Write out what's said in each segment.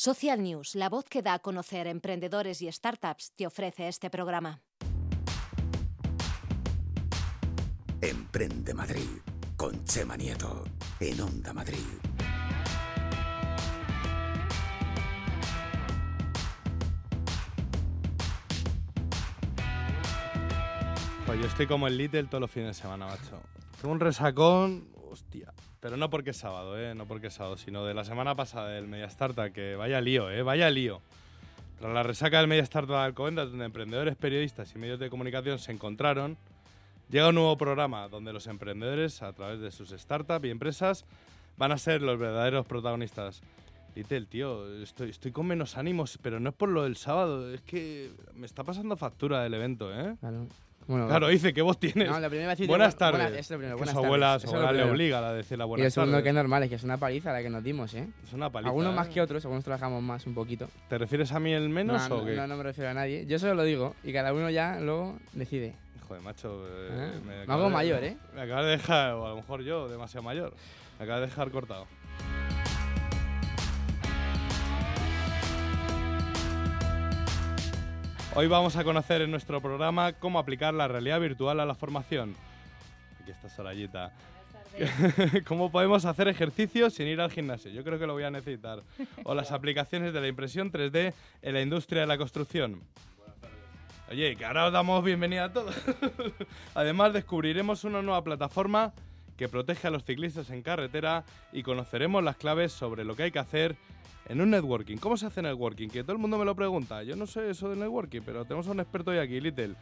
Social News, la voz que da a conocer emprendedores y startups, te ofrece este programa. Emprende Madrid con Chema Nieto en Onda Madrid. Pues yo estoy como el Little todos los fines de semana, macho. Tengo un resacón, hostia. Pero no porque es sábado, ¿eh? No porque es sábado, sino de la semana pasada del Media Startup, que vaya lío, ¿eh? Vaya lío. Tras la resaca del Media Startup de Alcobendas, donde emprendedores, periodistas y medios de comunicación se encontraron, llega un nuevo programa donde los emprendedores, a través de sus startups y empresas, van a ser los verdaderos protagonistas. Little, tío, estoy, estoy con menos ánimos, pero no es por lo del sábado, es que me está pasando factura del evento, ¿eh? Claro. Bueno, Claro, dice, ¿qué voz tienes? No, la primera vez buenas bu- tardes. buena- eso es lo primero, Que buenas su tardes. abuela, Eso su lo abuela le primero. obliga a decir la Y buenas lo segundo tardes. que es normal es que es una paliza la que nos dimos, ¿eh? Es una paliza. Algunos ¿eh? más que otros, algunos trabajamos más un poquito. ¿Te refieres a mí el menos no, o qué? no, no me refiero a nadie. Yo solo lo digo y cada uno ya luego decide. Joder, macho. eh, Ah, me me hago de- mayor, ¿eh? Me acabas de dejar, o a lo mejor yo, demasiado mayor. Me acabas de dejar cortado. Hoy vamos a conocer en nuestro programa cómo aplicar la realidad virtual a la formación. Aquí está Sorayita. ¿Cómo podemos hacer ejercicio sin ir al gimnasio? Yo creo que lo voy a necesitar. O las aplicaciones de la impresión 3D en la industria de la construcción. Oye, que ahora os damos bienvenida a todos. Además, descubriremos una nueva plataforma que protege a los ciclistas en carretera y conoceremos las claves sobre lo que hay que hacer en un networking. ¿Cómo se hace networking? Que todo el mundo me lo pregunta. Yo no sé eso del networking, pero tenemos a un experto hoy aquí, Little.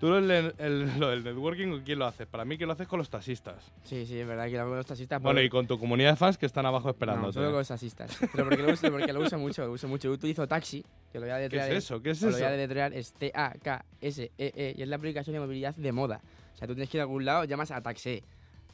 Tú el, el- lo del networking, ¿con quién lo haces? Para mí que lo haces con los taxistas. Sí, sí, es verdad que lo hago con los taxistas. Bueno, y con tu comunidad de fans que están abajo No, esperándote. solo con los taxistas. Pero porque lo uso, porque lo uso mucho, lo uso mucho. Yo utilizo Taxi, que lo voy a ¿Qué es eso? ¿Qué es os Lo voy a eso? deletrear, es T-A-K-S-E-E, E y es la aplicación de movilidad de moda. O sea, tú tienes que ir a algún lado, llamas a Taxi,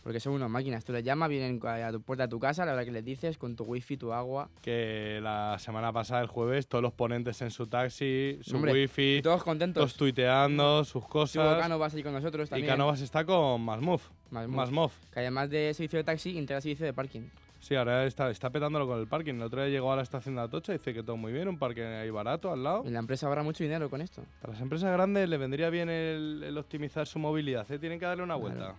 porque son unas máquinas. Tú les llamas, vienen a tu puerta de tu casa, la hora que les dices, con tu wifi, tu agua. Que la semana pasada, el jueves, todos los ponentes en su taxi, su Hombre, wifi, Y todos contentos. todos tuiteando sus cosas. Cano va a con nosotros y también. Canovas está con Masmove. Más Más Move. Move. Que además de servicio de taxi, integra servicio de parking. Sí, ahora está, está petándolo con el parking. El otro día llegó a la estación de Atocha y dice que todo muy bien, un parque ahí barato al lado. Y la empresa ahorra mucho dinero con esto. A las empresas grandes le vendría bien el, el optimizar su movilidad, ¿eh? tienen que darle una vuelta.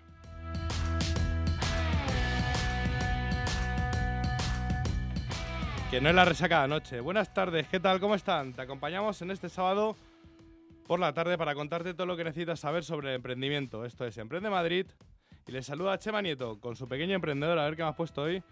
Que no es la resaca de anoche. Buenas tardes, ¿qué tal? ¿Cómo están? Te acompañamos en este sábado por la tarde para contarte todo lo que necesitas saber sobre el emprendimiento. Esto es Emprende Madrid. Y les saluda Chema Nieto con su pequeño emprendedor. A ver qué me has puesto hoy.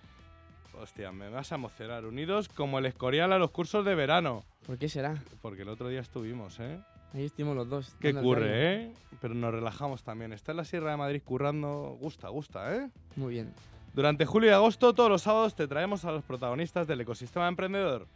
Hostia, me vas a emocionar. Unidos como el escorial a los cursos de verano. ¿Por qué será? Porque el otro día estuvimos, ¿eh? Ahí estuvimos los dos. Callo. curre, ¿eh? Pero nos relajamos también. Está en la Sierra de Madrid currando. Gusta, gusta, ¿eh? Muy bien. Durante julio y agosto, todos los sábados, te traemos a los protagonistas del ecosistema emprendedor.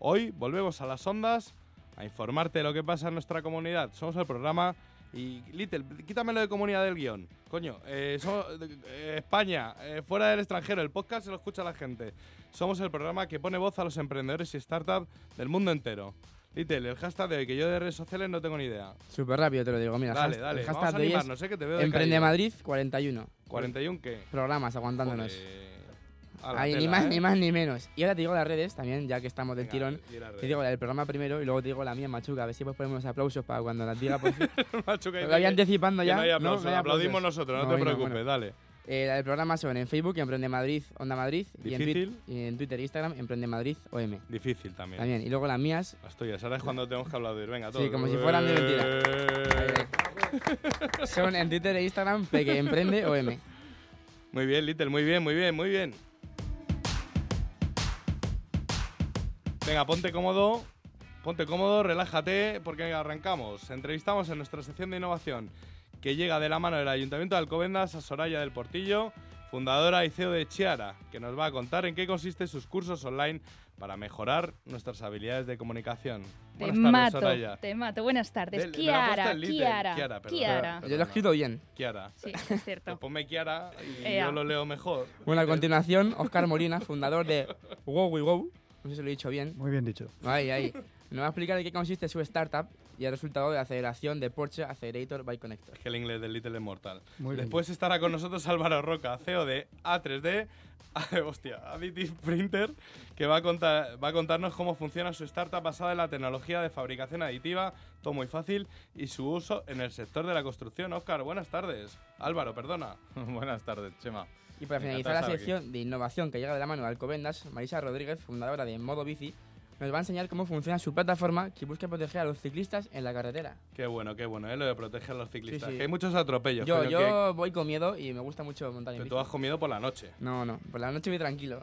Hoy volvemos a las ondas a informarte de lo que pasa en nuestra comunidad. Somos el programa. Y Little, quítamelo de comunidad del guion. Coño, eh, somos, eh, España, eh, fuera del extranjero, el podcast se lo escucha la gente. Somos el programa que pone voz a los emprendedores y startups del mundo entero. Little, el hashtag de hoy, que yo de redes sociales no tengo ni idea. Súper rápido te lo digo. Mira, dale, dale, el vamos hashtag a de hoy es animarnos, sé que te veo de Emprende caída. Madrid 41. 41 qué? Programas aguantándonos. Joder. A la Ahí, ni más ¿eh? ni más ni menos. Y ahora te digo las redes también, ya que estamos del Venga, tirón. di. Te digo la del programa primero y luego te digo la mía machuca. A ver si puedes poner unos aplausos para cuando las diga. Macho, que Lo voy anticipando que ya. no hay aplausos, aplaudimos nosotros, no, No, te hoy no, preocupes, bueno. dale. Eh, del programa son en Facebook, Emprende Madrid, Onda Madrid. Y en, Difícil. Y en Twitter e Instagram, Emprende Madrid OM. Difícil también. También. Y luego las mías, Las tuyas, ahora es cuando tenemos que aplaudir. Venga, Sí, todos. como si fueran de mentira. Eh. son en Twitter e Instagram, Peque Emprende OM. Muy bien, Little, muy bien, muy bien, muy bien. Venga, ponte cómodo. Ponte cómodo, relájate, porque arrancamos. Entrevistamos en nuestra sección de innovación, que llega de la mano del Ayuntamiento de Alcobendas a Soraya del Portillo, fundadora y CEO de Chiara, que nos va a contar en qué consiste sus cursos online para mejorar nuestras habilidades de comunicación. Te Buenas tardes, mato, Soraya. te mato. Buenas tardes. Del- me la ha puesto Kiara. Kiara, Kiara, perdón. Kiara. Yo lo he escrito bien. Kiara. Sí, es Pues cierto. ponme Kiara y Ea. yo lo leo mejor. Bueno, a continuación, Oscar Molina, fundador de Wow We Wow. No sé si lo he dicho bien. Muy bien dicho. Ahí, ahí. Nos va a explicar en qué consiste su startup y el resultado de la aceleración de Porsche Accelerator by Connector. Es que el inglés del Little es mortal. Muy bien. Después estará con nosotros Álvaro Roca, CEO de A3D, hostia, Additive Printer, que va a, contar, va a contarnos cómo funciona su startup basada en la tecnología de fabricación aditiva, todo muy fácil, y su uso en el sector de la construcción. Óscar, buenas tardes. Álvaro, perdona. Buenas tardes, Chema. Y para Me finalizar la estar aquí. sección de innovación que llega de la mano de Alcobendas, Marisa Rodríguez, fundadora de Modo Bici, nos va a enseñar cómo funciona su plataforma que busca proteger a los ciclistas en la carretera. Qué bueno, qué bueno, ¿eh? lo de proteger a los ciclistas. Sí, sí. Que hay muchos atropellos. Yo, yo voy con miedo y me gusta mucho montar que, en que bici. tú has comido por la noche. No, no, por la noche voy tranquilo.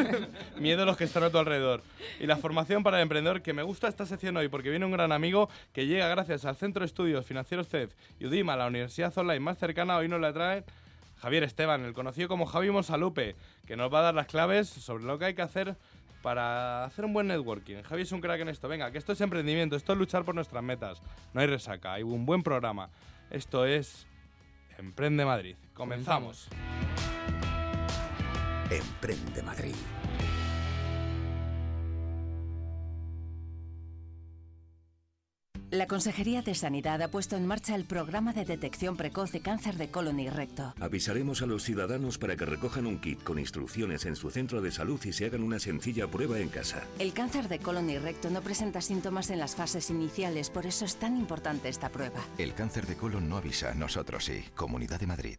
Miedo a los que están a tu alrededor. Y la formación para el emprendedor, que me gusta esta sección hoy porque viene un gran amigo que llega gracias al Centro de Estudios Financieros CED y UDIMA, la universidad online más cercana. Hoy nos la trae Javier Esteban, el conocido como Javi Monsalupe, que nos va a dar las claves sobre lo que hay que hacer para hacer un buen networking. Javi es un crack en esto. Venga, que esto es emprendimiento, esto es luchar por nuestras metas. No hay resaca, hay un buen programa. Esto es Emprende Madrid. Comenzamos. Emprende Madrid. La Consejería de Sanidad ha puesto en marcha el programa de detección precoz de cáncer de colon y recto. Avisaremos a los ciudadanos para que recojan un kit con instrucciones en su centro de salud y se hagan una sencilla prueba en casa. El cáncer de colon y recto no presenta síntomas en las fases iniciales, por eso es tan importante esta prueba. El cáncer de colon no avisa, nosotros sí. Comunidad de Madrid.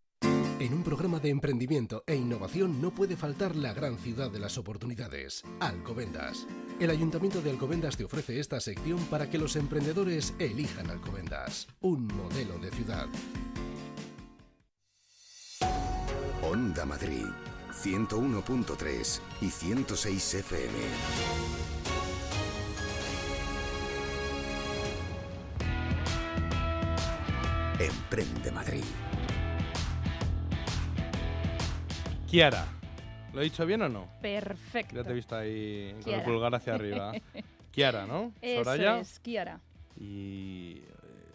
En un programa de emprendimiento e innovación no puede faltar la gran ciudad de las oportunidades, Alcobendas. El Ayuntamiento de Alcobendas te ofrece esta sección para que los emprendedores elijan Alcobendas, un modelo de ciudad. Onda Madrid, 101.3 y 106 FM. Emprende Madrid. Kiara. ¿Lo he dicho bien o no? Perfecto. Ya te he visto ahí con el pulgar hacia arriba. Kiara, ¿no? Eso Soraya. es, Kiara. Y eh,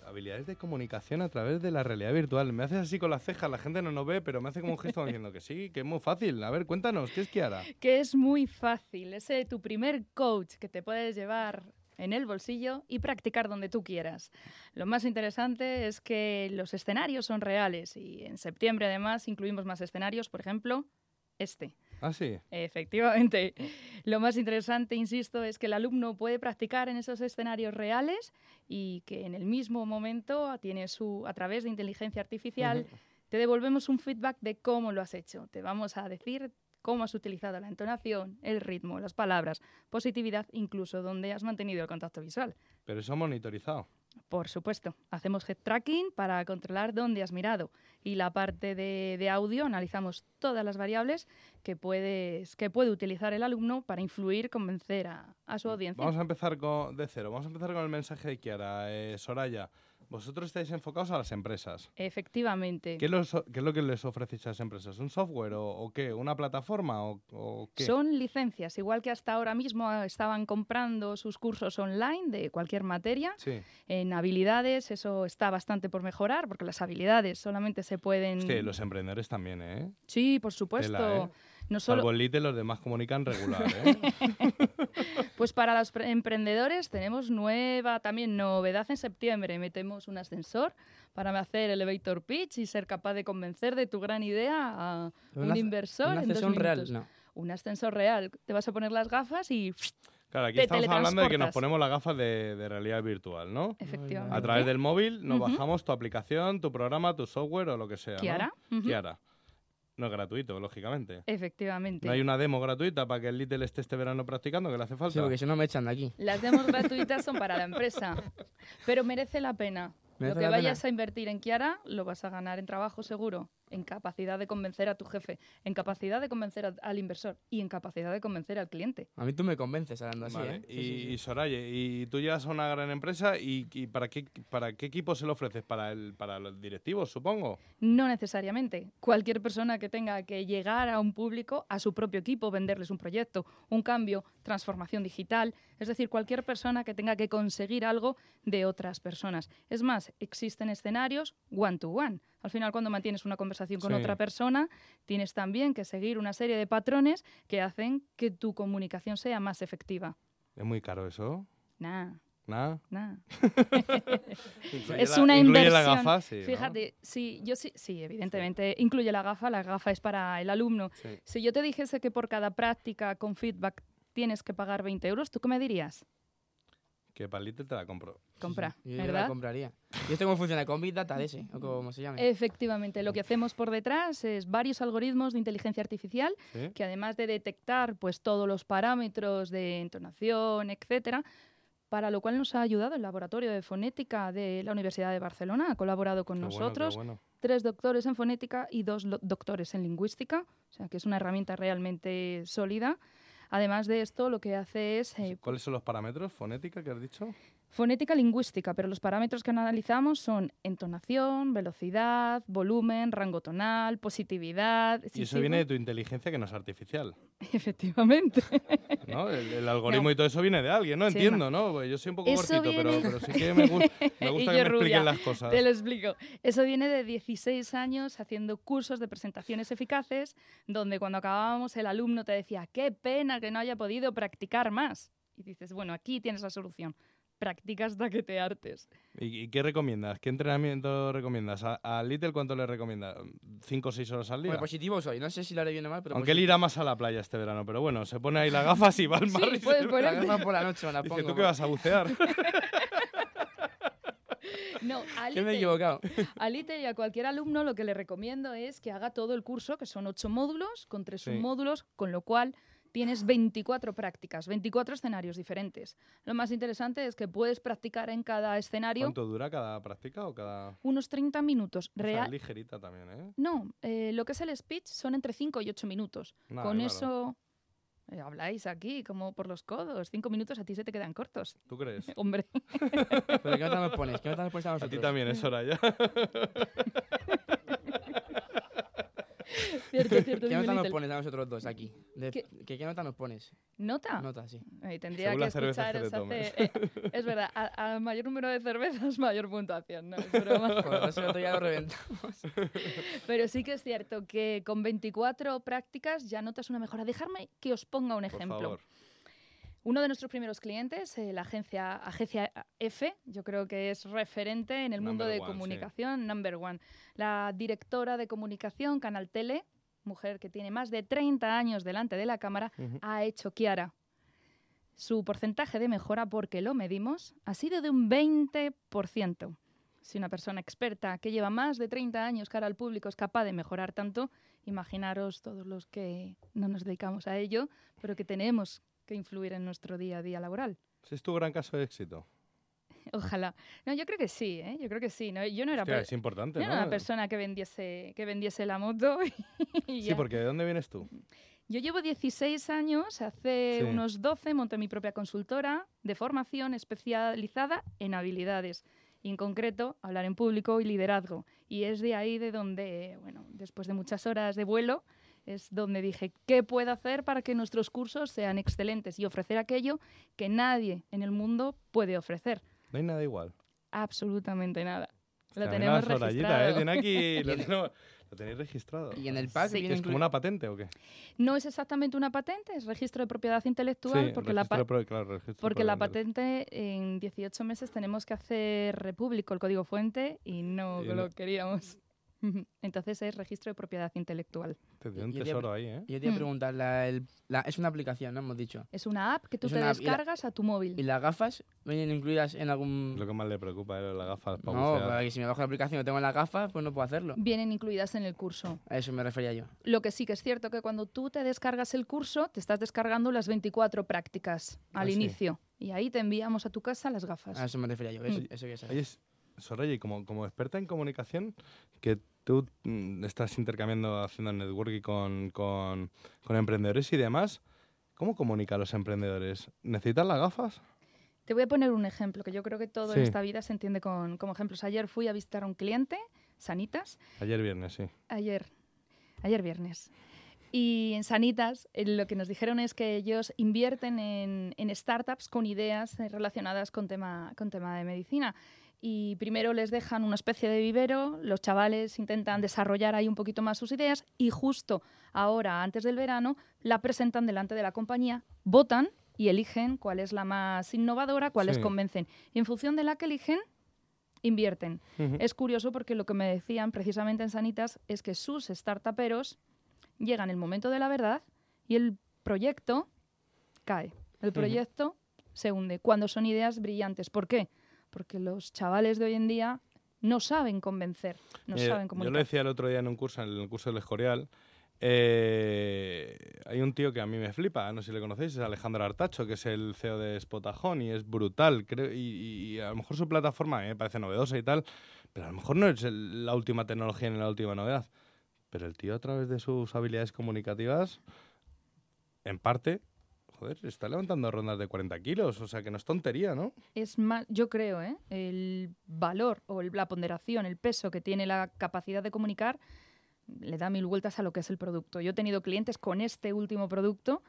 habilidades de comunicación a través de la realidad virtual. Me haces así con las cejas, la gente no nos ve, pero me hace como un gesto diciendo que sí, que es muy fácil. A ver, cuéntanos, ¿qué es Kiara? Que es muy fácil. Es eh, tu primer coach que te puedes llevar en el bolsillo y practicar donde tú quieras. Lo más interesante es que los escenarios son reales y en septiembre además incluimos más escenarios, por ejemplo, este. Ah, sí. Efectivamente. Lo más interesante, insisto, es que el alumno puede practicar en esos escenarios reales y que en el mismo momento tiene su, a través de inteligencia artificial, te devolvemos un feedback de cómo lo has hecho. Te vamos a decir cómo has utilizado la entonación, el ritmo, las palabras, positividad, incluso donde has mantenido el contacto visual. Pero eso monitorizado. Por supuesto, hacemos head tracking para controlar dónde has mirado y la parte de, de audio analizamos todas las variables que, puedes, que puede utilizar el alumno para influir, convencer a, a su audiencia. Vamos a empezar con, de cero. Vamos a empezar con el mensaje de Kiara. Eh, Soraya, vosotros estáis enfocados a las empresas. Efectivamente. ¿Qué, los- qué es lo que les ofrecéis a las empresas? ¿Un software o, o qué? ¿Una plataforma o, o qué? Son licencias, igual que hasta ahora mismo eh, estaban comprando sus cursos online de cualquier materia. Sí. En habilidades eso está bastante por mejorar, porque las habilidades solamente se pueden... Y los emprendedores también, ¿eh? Sí, por supuesto. Tela, ¿eh? No solo... Salvo Little, los demás comunican regular, ¿eh? Pues para los pre- emprendedores tenemos nueva también novedad en septiembre. Metemos un ascensor para hacer elevator pitch y ser capaz de convencer de tu gran idea a un Una- inversor una en dos real, no. Un ascensor real. Te vas a poner las gafas y Claro, aquí estamos hablando de que nos ponemos las gafas de, de realidad virtual, ¿no? efectivamente. A través del móvil nos Ujú. bajamos tu aplicación, tu programa, tu software o lo que sea, ¿no? Kiara, ujú. Kiara. No es gratuito, lógicamente. Efectivamente. No hay una demo gratuita para que el Little esté este verano practicando, que le hace falta. Sí, porque si no me echan de aquí. Las demos gratuitas son para la empresa, pero merece la pena. Lo ¿Merece que vayas pena? a invertir en Kiara lo vas a ganar en trabajo seguro. En capacidad de convencer a tu jefe, en capacidad de convencer a- al inversor y en capacidad de convencer al cliente. A mí tú me convences hablando así, Vale, ¿eh? Y, y Soraye, y tú llegas a una gran empresa y, y para qué para qué equipo se lo ofreces para el para los directivos, supongo. No necesariamente. Cualquier persona que tenga que llegar a un público, a su propio equipo, venderles un proyecto, un cambio, transformación digital, es decir, cualquier persona que tenga que conseguir algo de otras personas. Es más, existen escenarios one to one. Al final, cuando mantienes una conversación con Sí. otra persona, tienes también que seguir una serie de patrones que hacen que tu comunicación sea más efectiva. Es muy caro eso. Nah, Nada. nah. Es una incluye inversión. la gafa, sí, ¿no? Fíjate, sí, yo sí, sí, evidentemente incluye la gafa, la gafa es para el alumno. Sí. Si yo te dijese que por cada práctica con feedback tienes que pagar 20 euros, ¿tú qué me dirías? Que para el Little te la compro. Compra, Yo, yo la ¿verdad? compraría. ¿Y esto cómo funciona? ¿Con Big Data de ese? ¿O cómo se llama? Efectivamente, lo que hacemos por detrás es varios algoritmos de inteligencia artificial ¿Sí? que además de detectar pues todos los parámetros de entonación, etcétera, para lo cual nos ha ayudado el laboratorio de fonética de la Universidad de Barcelona, ha colaborado con Qué bueno, qué nosotros. bueno. tres doctores en fonética y dos doctores en lingüística, o sea que es una herramienta realmente sólida. Además de esto, lo que hace es eh, ¿Cuáles son los parámetros? ¿Fonética que has dicho? Fonética lingüística, pero los parámetros que analizamos son entonación, velocidad, volumen, rango tonal, positividad. Y eso viene de tu inteligencia que no es artificial. Efectivamente. ¿no? El, el algoritmo y todo eso viene de alguien, ¿no? Sí, Entiendo, ¿no? Pues yo soy un poco cortito, pero, viene- pero sí que me, gu- me gusta que me rubia. expliquen las cosas. Te lo explico. Eso viene de 16 años haciendo cursos de presentaciones eficaces, donde cuando acabábamos el alumno te decía, qué pena que no haya podido practicar más. Y dices, bueno, aquí tienes la solución. Practica hasta que te hartes. ¿Y, y qué recomiendas? ¿Qué entrenamiento recomiendas? ¿A, a Little cuánto le recomiendas? ¿Cinco o seis horas al día? Bueno, positivo soy. No sé si lo haré bien o mal, pero Aunque él irá más a la playa este verano, pero bueno, se pone ahí las gafas y va al Sí, mar y puedes se- poner- La gafa por la noche me la Dice, pongo. ¿tú qué vas a bucear? No, a Que me he Little- equivocado. A Little y a cualquier alumno lo que le recomiendo es que haga todo el curso, que son ocho módulos, con tres Sí. submódulos, con lo cual tienes 24 prácticas, 24 escenarios diferentes. Lo más interesante es que puedes practicar en cada escenario ¿Cuánto dura cada práctica o cada...? unos 30 minutos. O sea, Real- es ligerita también, ¿eh? no, eh, lo que es el speech son entre 5 y 8 minutos. Nada, Con claro. eso eh, habláis aquí como por los codos. Cinco minutos a ti se te quedan cortos. ¿Tú crees? Hombre, ¿Pero qué nota nos pones? ¿Qué nota nos pones a A nosotros? ti también es hora ya. cierto, cierto. ¿Qué nota nos pones a nosotros dos aquí? De- ¿Qué? ¿Qué, qué nota nos pones? ¿Nota? Nota, sí. Ay, tendría Según que cervezas que te hace- eh, es verdad, a, a mayor número de cervezas, mayor puntuación, ¿no? Es broma. Joder, otro día lo reventamos. Pero sí que es cierto que con 24 prácticas ya notas una mejora. Dejarme que os ponga un Por ejemplo. favor. Uno de nuestros primeros clientes, eh, la agencia, agencia F, yo creo que es referente en el mundo de one, sí. comunicación, number one. La directora de comunicación, Canal Tele, mujer que tiene más de 30 años delante de la cámara, ha hecho Kiara. Su porcentaje de mejora, porque lo medimos, ha sido de un 20%. Si una persona experta que lleva más de 30 años cara al público es capaz de mejorar tanto, imaginaros todos los que no nos dedicamos a ello, pero que tenemos que influir en nuestro día a día laboral. Es tu gran caso de éxito. Ojalá. No, yo creo que sí, ¿eh? Yo creo que sí. ¿no? Yo no era, Hostia, es importante, yo no ¿no? era una persona que vendiese, que vendiese la moto. y Sí, porque ¿de dónde vienes tú? Yo llevo 16 años, hace Sí. unos 12 monté mi propia consultora de formación especializada en habilidades y en concreto hablar en público y liderazgo. Y es de ahí de donde, bueno, después de muchas horas de vuelo, es donde dije, ¿qué puedo hacer para que nuestros cursos sean excelentes y ofrecer aquello que nadie en el mundo puede ofrecer? No hay nada igual. Absolutamente nada. Lo tenemos registrado. ¿eh? Tiene aquí... Lo, tenemos- lo tenéis registrado. Y en el pack Sí. ¿Que viene ¿Es como una patente o qué? No es exactamente una patente, es registro de propiedad intelectual, Sí, porque la, pro- claro, Porque patente en 18 meses tenemos que hacer repúblico el código fuente y no Y lo no- queríamos. Entonces es registro de propiedad intelectual. Te dio un tesoro ahí, ¿eh? Yo te iba a Mm. preguntar, la, el- la- es una aplicación, ¿no? Hemos dicho. Es una app que tú Es te la- descargas a tu móvil. ¿Y las gafas vienen incluidas en algún...? Lo que más le preocupa es las gafas para No, bucear. para que si me bajo la aplicación y tengo las gafas, pues no puedo hacerlo. Vienen incluidas en el curso. A eso me refería yo. Lo que sí que es cierto que cuando tú te descargas el curso, te estás descargando las 24 prácticas al Ah, sí. inicio. Y ahí te enviamos a tu casa las gafas. A eso me refería yo. Eso, Mm. eso quería saber. Oye, S- Soraya, y como, como experta en comunicación, que tú mm, estás intercambiando, haciendo networking con, con, con emprendedores y demás. ¿Cómo comunica a los emprendedores? ¿Necesitan las gafas? Te voy a poner un ejemplo, que yo creo que todo Sí. en esta vida se entiende con, como ejemplos. Ayer fui a visitar a un cliente, Sanitas, Ayer viernes, sí. ayer, ayer viernes. Y en Sanitas eh, lo que nos dijeron es que ellos invierten en, en startups con ideas eh, relacionadas con tema, con tema de medicina. Y primero les dejan una especie de vivero, los chavales intentan desarrollar ahí un poquito más sus ideas y justo ahora, antes del verano, la presentan delante de la compañía, votan y eligen cuál es la más innovadora, cuál les convencen. Y en función de la que eligen, invierten. Es curioso porque lo que me decían precisamente en Sanitas es que sus startuperos llegan el momento de la verdad y el proyecto cae. El proyecto se hunde cuando son ideas brillantes. ¿Por qué? Porque los chavales de hoy en día no saben convencer, no saben yo lo decía el otro día en un curso, en el curso del Escorial. eh, hay un tío que a mí me flipa, no sé si le conocéis, es Alejandro Artacho, que es el CEO de Spotajón y es brutal. Creo, y, a lo mejor su plataforma me parece novedosa y tal, pero a lo mejor no es el- la última tecnología ni la última novedad. Pero el tío, a través de sus habilidades comunicativas, en parte, joder, está levantando rondas de 40 kilos, o sea que no es tontería, ¿no? es más, yo creo, ¿eh? el valor o la ponderación, el peso que tiene la capacidad de comunicar, le da mil vueltas a lo que es el producto. Yo he tenido clientes con este último producto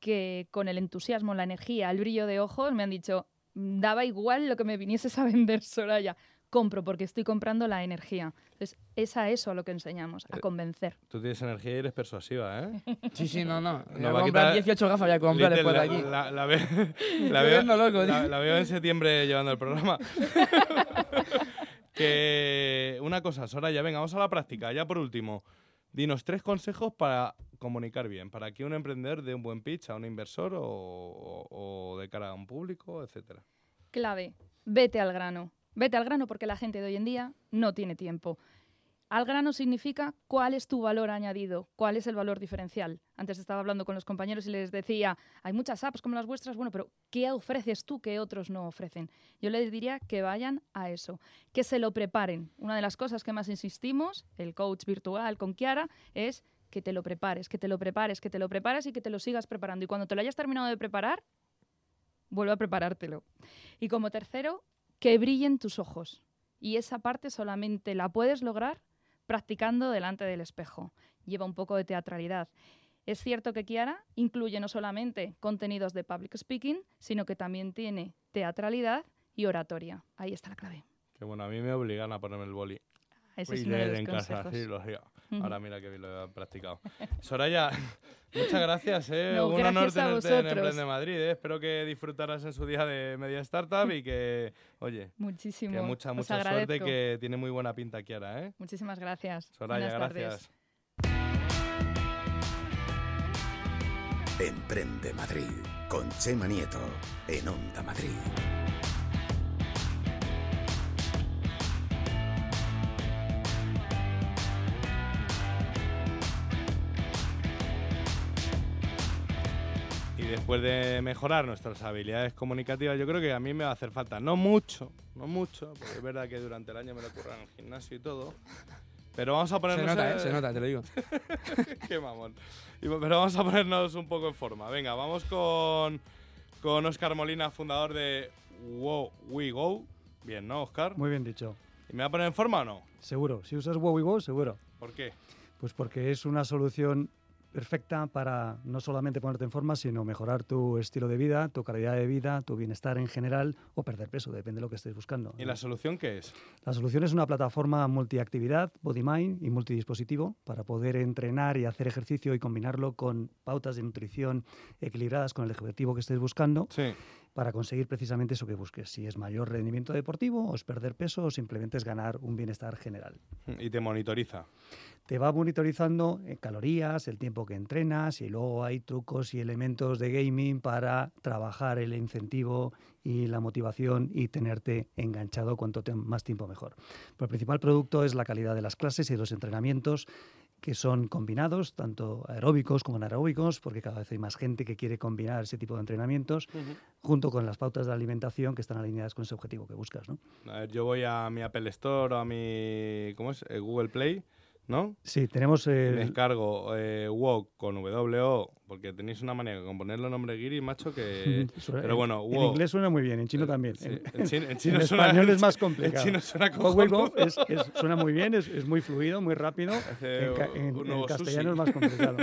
que con el entusiasmo, la energía, el brillo de ojos me han dicho, "Mm, daba igual lo que me vinieses a vender, Soraya, compro porque estoy comprando la energía. Entonces, es a eso a lo que enseñamos, a convencer. Tú tienes energía y eres persuasiva, ¿eh? Sí, sí, no, no. Voy a va comprar quitar- 18 gafas, voy a comprar Liter, después de la- aquí. La, la ve- Estoy la veo, viendo loco, la- veo en septiembre llevando el programa. que una cosa, Soraya, venga, vamos a la práctica. Ya por último, dinos tres consejos para comunicar bien, para que un emprendedor dé un buen pitch a un inversor o, o- o de cara a un público, etcétera. Clave, vete al grano. Vete al grano porque la gente de hoy en día no tiene tiempo. Al grano significa cuál es tu valor añadido, cuál es el valor diferencial. Antes estaba hablando con los compañeros y les decía, hay muchas apps como las vuestras, bueno, pero ¿qué ofreces tú que otros no ofrecen? Yo les diría que vayan a eso, que se lo preparen. Una de las cosas que más insistimos, el coach virtual con Kiara, es que te lo prepares, que te lo prepares, que te lo prepares y que te lo sigas preparando. Y cuando te lo hayas terminado de preparar, vuelve a preparártelo. Y como tercero, que brillen tus ojos. Y esa parte solamente la puedes lograr practicando delante del espejo. Lleva un poco de teatralidad. Es cierto que Kiara incluye no solamente contenidos de public speaking, sino que también tiene teatralidad y oratoria. Ahí está la clave. Que bueno, a mí me obligan a ponerme el boli. Ese es uno de leer los en casa, consejos. sí, lo hacía. Ahora mira que bien lo he practicado. Soraya, muchas gracias. ¿eh? No, Un honor gracias tenerte en. Emprende Madrid. ¿eh? Espero que disfrutaras en su día de media startup y que, oye, Muchísimo. que mucha, mucha suerte, que tiene muy buena pinta Kiara. ¿eh? Muchísimas gracias. Soraya, Buenas tardes. gracias. Emprende Madrid con Chema Nieto en Onda Madrid. Después de mejorar nuestras habilidades comunicativas, yo creo que a mí me va a hacer falta, no mucho, no mucho, porque es verdad que durante el año me lo ocurran en el gimnasio y todo. Pero vamos a ponernos. Se nota, eh, ¿eh? Se nota, te lo digo. Qué mamón. Pero vamos a ponernos un poco en forma. Venga, vamos con, con Oscar Molina, fundador de Wow We Go. Bien, ¿no, Oscar? Muy bien dicho. ¿Y me va a poner en forma o no? Seguro. Si usas WowiGo, seguro. ¿Por qué? Pues porque es una solución perfecta para no solamente ponerte en forma, sino mejorar tu estilo de vida, tu calidad de vida, tu bienestar en general o perder peso, depende de lo que estés buscando. ¿Y la solución qué es? La solución es una plataforma multiactividad, body mind y multidispositivo para poder entrenar y hacer ejercicio y combinarlo con pautas de nutrición equilibradas con el objetivo que estés buscando para conseguir precisamente eso que busques. Si es mayor rendimiento deportivo, o es perder peso o simplemente es ganar un bienestar general. Y te monitoriza. Te va monitorizando eh, calorías, el tiempo que entrenas y luego hay trucos y elementos de gaming para trabajar el incentivo y la motivación y tenerte enganchado cuanto más tiempo mejor. Pero el principal producto es la calidad de las clases y los entrenamientos que son combinados, tanto aeróbicos como anaeróbicos, porque cada vez hay más gente que quiere combinar ese tipo de entrenamientos, junto con las pautas de alimentación que están alineadas con ese objetivo que buscas. ¿no? A ver, yo voy a mi Apple Store o a mi ¿cómo es? Eh, Google Play ¿no? Sí, tenemos el... descargo eh, WoW con WO, porque tenéis una manera con ponerle nombre guiri, macho, que... Pero bueno, en WoW. inglés suena muy bien, en chino también. sí, En, en chino- en chino en suena- español es más complicado. en chino suena cojonudo. es- es- suena muy bien, es, es muy fluido, muy rápido. En, en- en castellano sushi. es más complicado.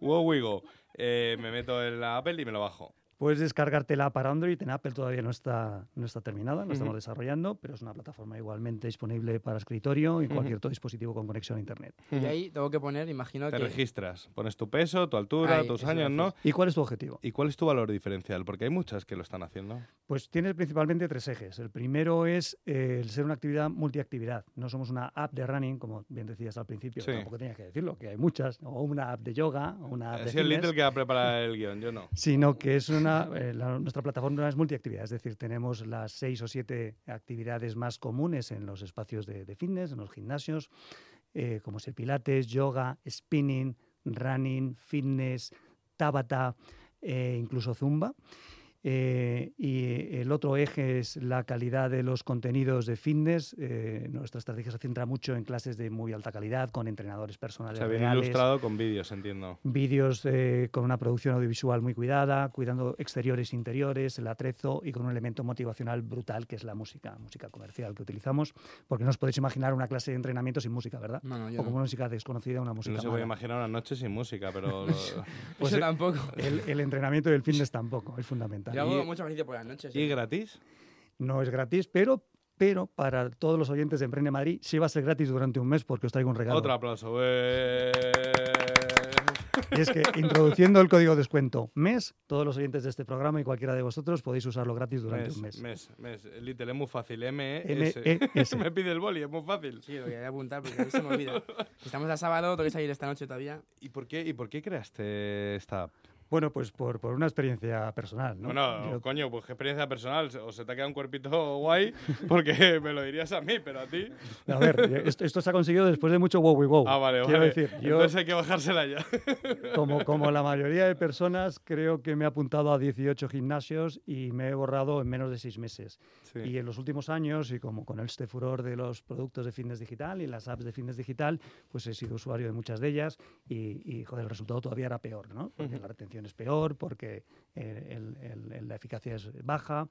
WoW Wigo. Eh, me meto en la Apple y me lo bajo. Puedes descargártela para Android. En Apple todavía no está, no está terminada, la estamos desarrollando, pero es una plataforma igualmente disponible para escritorio y cualquier otro dispositivo con conexión a Internet. Y ahí tengo que poner, imagino Te que... registras, pones tu peso, tu altura, Ahí, tus años, ¿no? ¿Y cuál es tu objetivo? ¿Y cuál es tu valor diferencial? Porque hay muchas que lo están haciendo. Pues tienes principalmente tres ejes. El primero es eh, el ser una actividad multiactividad. No somos una app de running, como bien decías al principio, Sí. tampoco tenías que decirlo, que hay muchas, o una app de yoga, o una app de Ha sido el. Little que va a preparar el guion, yo no. sino que es una eh, nuestra plataforma es multiactividad, es decir, tenemos las seis o siete actividades más comunes en los espacios de, de fitness, en los gimnasios, eh, como es el pilates, yoga, spinning, running, fitness, tabata, eh, incluso zumba. Eh, y el otro eje es la calidad de los contenidos de fitness. Eh, nuestra estrategia se centra mucho en clases de muy alta calidad, con entrenadores personales. bien reales ilustrado con vídeos, entiendo. vídeos eh, con una producción audiovisual muy cuidada, cuidando exteriores e interiores, el atrezo y con un elemento motivacional brutal que es la música, música comercial que utilizamos, porque no os podéis imaginar una clase de entrenamiento sin música, ¿verdad? No, no, yo o como no. música desconocida, una música No se puede imaginar una noche sin música, pero... Pues Eso el- tampoco. El, el entrenamiento del fitness tampoco, es fundamental. Yo hago Y- mucho ejercicio por las noches. ¿Y ¿eh? gratis? No es gratis, pero, pero para todos los oyentes de Emprende Madrid sí va a ser gratis durante un mes porque os traigo un regalo. Otro aplauso. ¡Eh! Y es que introduciendo el código descuento MES, todos los oyentes de este programa y cualquiera de vosotros podéis usarlo gratis durante mes, un mes. mes, mes. Little es muy fácil. M, -E M, S. E, S. Me pide el boli, es muy fácil. Sí, lo quería apuntar porque a mí se me olvida. Estamos a sábado, tengo que salir esta noche todavía. ¿Y por qué, y por qué creaste esta app? Bueno, pues por, por una experiencia personal. ¿no? Bueno, Yo- coño, pues qué experiencia personal. O se te ha quedado un cuerpito guay, porque me lo dirías a mí, pero a ti. a ver, esto, esto se ha conseguido después de mucho wow, wow, wow. Ah, vale, Quiero vale. decir, yo, Entonces hay que bajársela ya. como, como la mayoría de personas, creo que me he apuntado a 18 gimnasios y me he borrado en menos de seis meses. Sí. Y en los últimos años, y como con este furor de los productos de fitness digital y las apps de fitness digital, pues he sido usuario de muchas de ellas y, y, joder, el resultado todavía era peor, ¿no? Porque la retención es peor, porque eh, el- el- la eficacia es baja.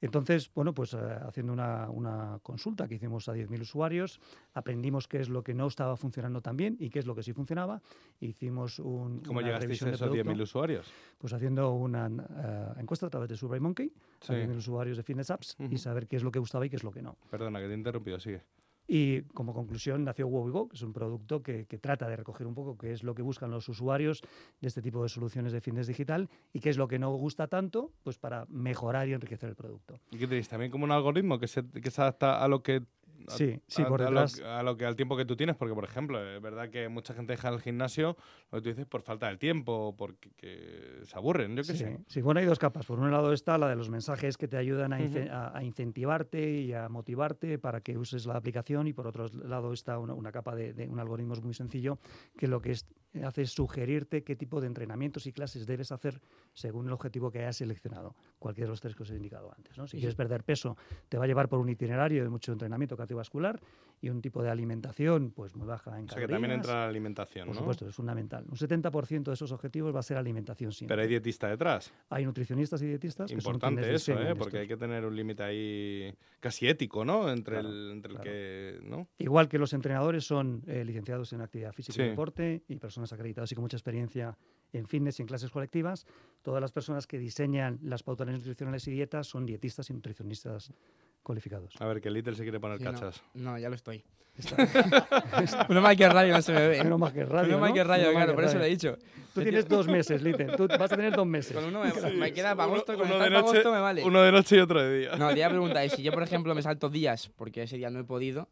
Entonces, bueno, pues eh, haciendo una, una consulta que hicimos a 10.000 usuarios, aprendimos qué es lo que no estaba funcionando tan bien y qué es lo que sí funcionaba. Hicimos un, ¿Cómo una llegasteis revisión a esos producto. 10.000 usuarios? Pues haciendo una eh, encuesta a través de SurveyMonkey Sí. a 10.000 usuarios de Fitness Apps Ujú. y saber qué es lo que gustaba y qué es lo que no. Perdona, que te he interrumpido, sigue. Y como conclusión nació WowiGo, que es un producto que, trata de recoger un poco qué es lo que buscan los usuarios de este tipo de soluciones de fitness digital y qué es lo que no gusta tanto, pues para mejorar y enriquecer el producto. ¿Y qué tenéis? ¿También como un algoritmo que se, que se adapta a lo que... Sí, sí, a- por a lo, detrás. a lo que al tiempo que tú tienes, porque por ejemplo, es verdad que mucha gente deja el gimnasio, lo que tú dices por falta del tiempo, porque que se aburren, yo qué Sí, sé. sí, bueno, hay dos capas. Por un lado está la de los mensajes que te ayudan a- a incentivarte y a motivarte para que uses la aplicación y por otro lado está una, una capa de, de un algoritmo muy sencillo que lo que es- hace es sugerirte qué tipo de entrenamientos y clases debes hacer según el objetivo que hayas seleccionado, cualquiera de los tres que os he indicado antes. ¿no? Si quieres perder peso, te va a llevar por un itinerario de mucho entrenamiento cardiovascular y un tipo de alimentación pues muy baja en O sea que también calorías. entra la alimentación, Por ¿no? supuesto, es fundamental. Un 70% de esos objetivos va a ser alimentación siempre. Pero hay dietista detrás. Hay nutricionistas y dietistas que son Importante eso, ¿eh? Porque hay que tener un límite ahí casi ético, ¿no? Entre Claro, el, entre el que... ¿no? Igual que los entrenadores son eh, licenciados en actividad física Sí. y deporte y personas acreditadas y con mucha experiencia en fitness y en clases colectivas, todas las personas que diseñan las pautas nutricionales y dietas son dietistas y nutricionistas cualificados. A ver, que Little se quiere poner Sí, no. cachas. No, ya lo estoy. Menos mal que radio no se me ve. Menos mal que radio, Menos mal ¿no? que radio, claro, por eso lo he dicho. Tú tienes dos meses, Lite. Tú vas a tener dos meses. Con uno me, me queda para agosto, con uno de para noche- agosto me vale. Uno de noche y otro de día. No, te iba a preguntar, si yo, por ejemplo, me salto días, porque ese día no he podido,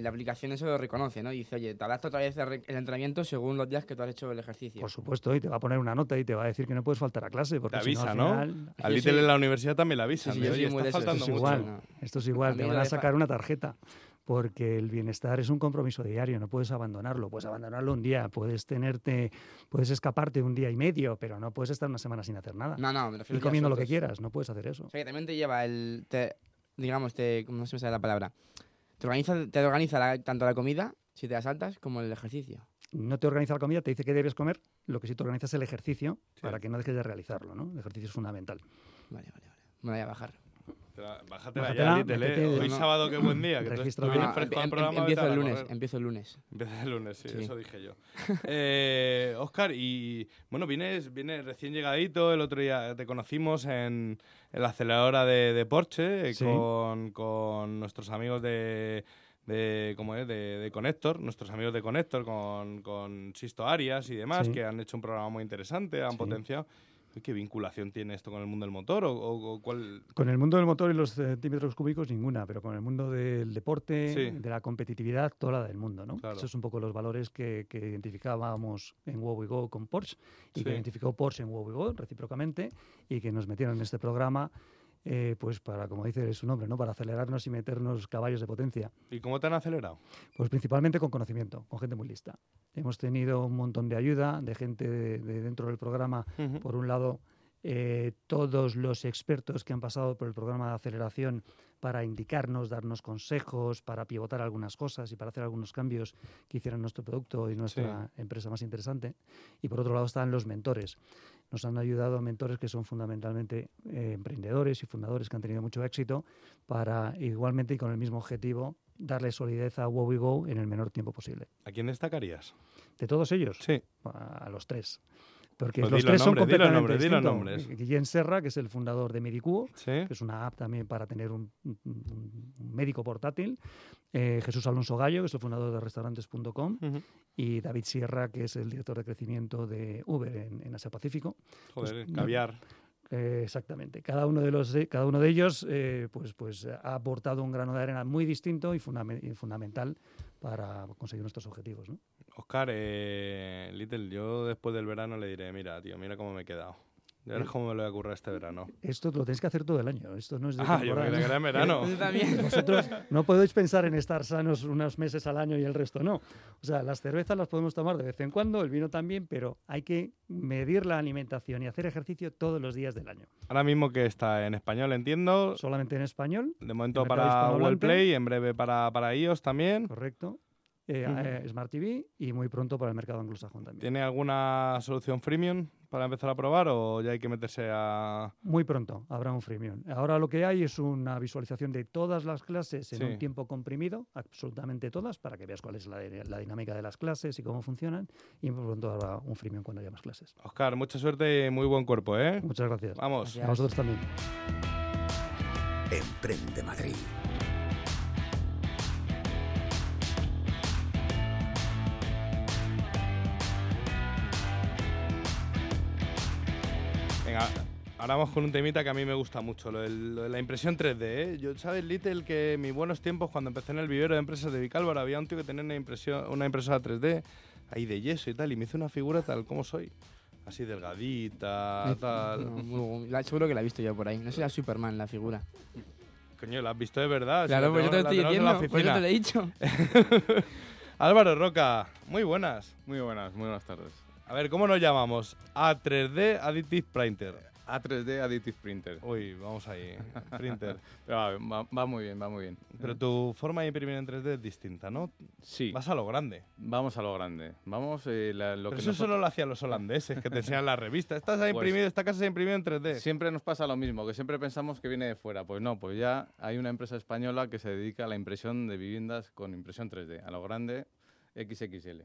la aplicación eso lo reconoce, ¿no? Dice, oye, te adapta otra vez el re- el entrenamiento según los días que tú has hecho el ejercicio. Por supuesto, y te va a poner una nota y te va a decir que no puedes faltar a clase. Porque Te si avisa, al ¿no? final- A Yo Little soy- en la universidad también le avisan. Sí, sí, de, yo "Oye, soy muy está de esos, faltando Esto es no. Esto es igual, A te van a sacar una tarjeta. Porque el bienestar es un compromiso diario, no puedes abandonarlo. Puedes abandonarlo un día, puedes tenerte, puedes escaparte un día y medio, pero no puedes estar una semana sin hacer nada. No, no, me refiero y comiendo lo que quieras, no puedes hacer eso. O sea, que también te lleva el. Te, digamos, te, no se me sale la palabra. Te organiza, te organiza la- tanto la comida Si te das altas, como el ejercicio. No te organiza la comida, te dice que debes comer, lo que sí te organiza es el ejercicio para que no dejes de realizarlo, ¿no? El ejercicio es fundamental. Vale, vale, vale. Me voy a bajar. Bájatela Bájatela, ya, métete, ¿eh? Hoy no. sábado, qué buen día. Que tú, Registra- tú vienes Ah, fresco al em- em- programa. empiezo el lunes, empiezo el lunes. Empieza el lunes, sí, Sí. eso dije yo. eh, Oscar, y bueno, vienes, vienes recién llegadito. El otro día te conocimos en, en la aceleradora de, de Porsche eh, Sí. con, con nuestros amigos de. De, ¿cómo es? De, de Connector, nuestros amigos de Connector con, con Sisto Arias y demás, Sí. que han hecho un programa muy interesante, han Sí. potenciado. ¿Qué vinculación tiene esto con el mundo del motor? ¿O, o- cuál? Con el mundo del motor y los centímetros cúbicos, ninguna, pero con el mundo del deporte, Sí. de la competitividad, toda la del mundo, ¿no? Claro. Esos son un poco los valores que, que identificábamos en Wow We Go con Porsche y Sí. que identificó Porsche en Wow We Go recíprocamente y que nos metieron en este programa, eh, pues para, como dice su nombre, ¿no? Para acelerarnos y meternos caballos de potencia. ¿Y cómo te han acelerado? Pues principalmente con conocimiento, con gente muy lista. Hemos tenido un montón de ayuda de gente de, de dentro del programa. Por un lado, eh, todos los expertos que han pasado por el programa de aceleración para indicarnos, darnos consejos, para pivotar algunas cosas y para hacer algunos cambios que hicieran nuestro producto y nuestra empresa más interesante. Y por otro lado están los mentores. Nos han ayudado mentores que son fundamentalmente eh, emprendedores y fundadores que han tenido mucho éxito para igualmente y con el mismo objetivo darle solidez a Wow We Go en el menor tiempo posible. ¿A quién destacarías? De todos ellos, Sí. a los tres. Porque Pues los tres son completamente nombres, dilo distintos. Guillén Serra, que es el fundador de Medicuo, Sí. que es una app también para tener un, un- un médico portátil. Eh, Jesús Alonso Gallo, que es el fundador de restaurantes.com. Y David Sierra, que es el director de crecimiento de Uber en, en Asia Pacífico. Joder, Pues, caviar. Eh, exactamente. Cada uno de los, eh, cada uno de ellos, eh, pues, pues ha aportado un grano de arena muy distinto y, y fundamental para conseguir nuestros objetivos. ¿no? Oscar, eh, Little, yo después del verano le diré, mira, tío, mira cómo me he quedado. Ya verás cómo me lo voy a currar este verano. Esto lo tenéis que hacer todo el año. Esto no es de Ah, yo temporada, que era en ¿no? verano. Yo también. Vosotros no podéis pensar en estar sanos unos meses al año y el resto no. O sea, las cervezas las podemos tomar de vez en cuando, el vino también, pero hay que medir la alimentación y hacer ejercicio todos los días del año. Ahora mismo que está en español, entiendo. Solamente en español, De momento para Google. Play, en breve para, para iOS también. correcto. Eh, Ujú. eh, Smart TV y muy pronto para el mercado anglosajón también. ¿Tiene alguna solución freemium para empezar a probar o ya hay que meterse a...? Muy pronto habrá un freemium. Ahora lo que hay es una visualización de todas las clases en Sí. un tiempo comprimido, absolutamente todas, para que veas cuál es la, la dinámica de las clases y cómo funcionan. Y muy pronto habrá un freemium cuando haya más clases. Oscar, mucha suerte y muy buen cuerpo, ¿eh? Muchas gracias. Vamos. A vosotros también. Emprende Madrid. Ahora vamos con un temita que a mí me gusta mucho, lo, de la impresión 3D. ¿eh? Yo, ¿sabes, Little, que en mis buenos tiempos, cuando empecé en el vivero de empresas de Vicálvaro, había un tío que tenía una, impresión, una impresora 3D ahí de yeso y tal, y me hizo una figura tal como soy. Así delgadita, tal. No, muy- la- seguro que la he visto yo por ahí. No será Superman la figura. Coño, ¿la has visto de verdad? Si Claro, la pues yo te lo estoy diciendo. la Por eso te lo he dicho. Álvaro Roca, muy buenas. Muy buenas, muy buenas tardes. A ver, ¿cómo nos llamamos? A3D Additive Printer. A3D Additive Printer. Uy, vamos ahí. Printer. Pero va, va- va muy bien, va muy bien. Pero tu forma de imprimir en 3D es distinta, ¿no? Sí, Vas a lo grande. vamos a lo grande. Vamos, eh, la- lo Pero que eso nosotros- solo lo hacían los holandeses, que te enseñan la revista. Ha Pues- imprimido, esta casa se ha imprimido en 3D. Siempre nos pasa lo mismo, que siempre pensamos que viene de fuera. Pues no, pues ya hay una empresa española que se dedica a la impresión de viviendas con impresión 3D, a lo grande XXL.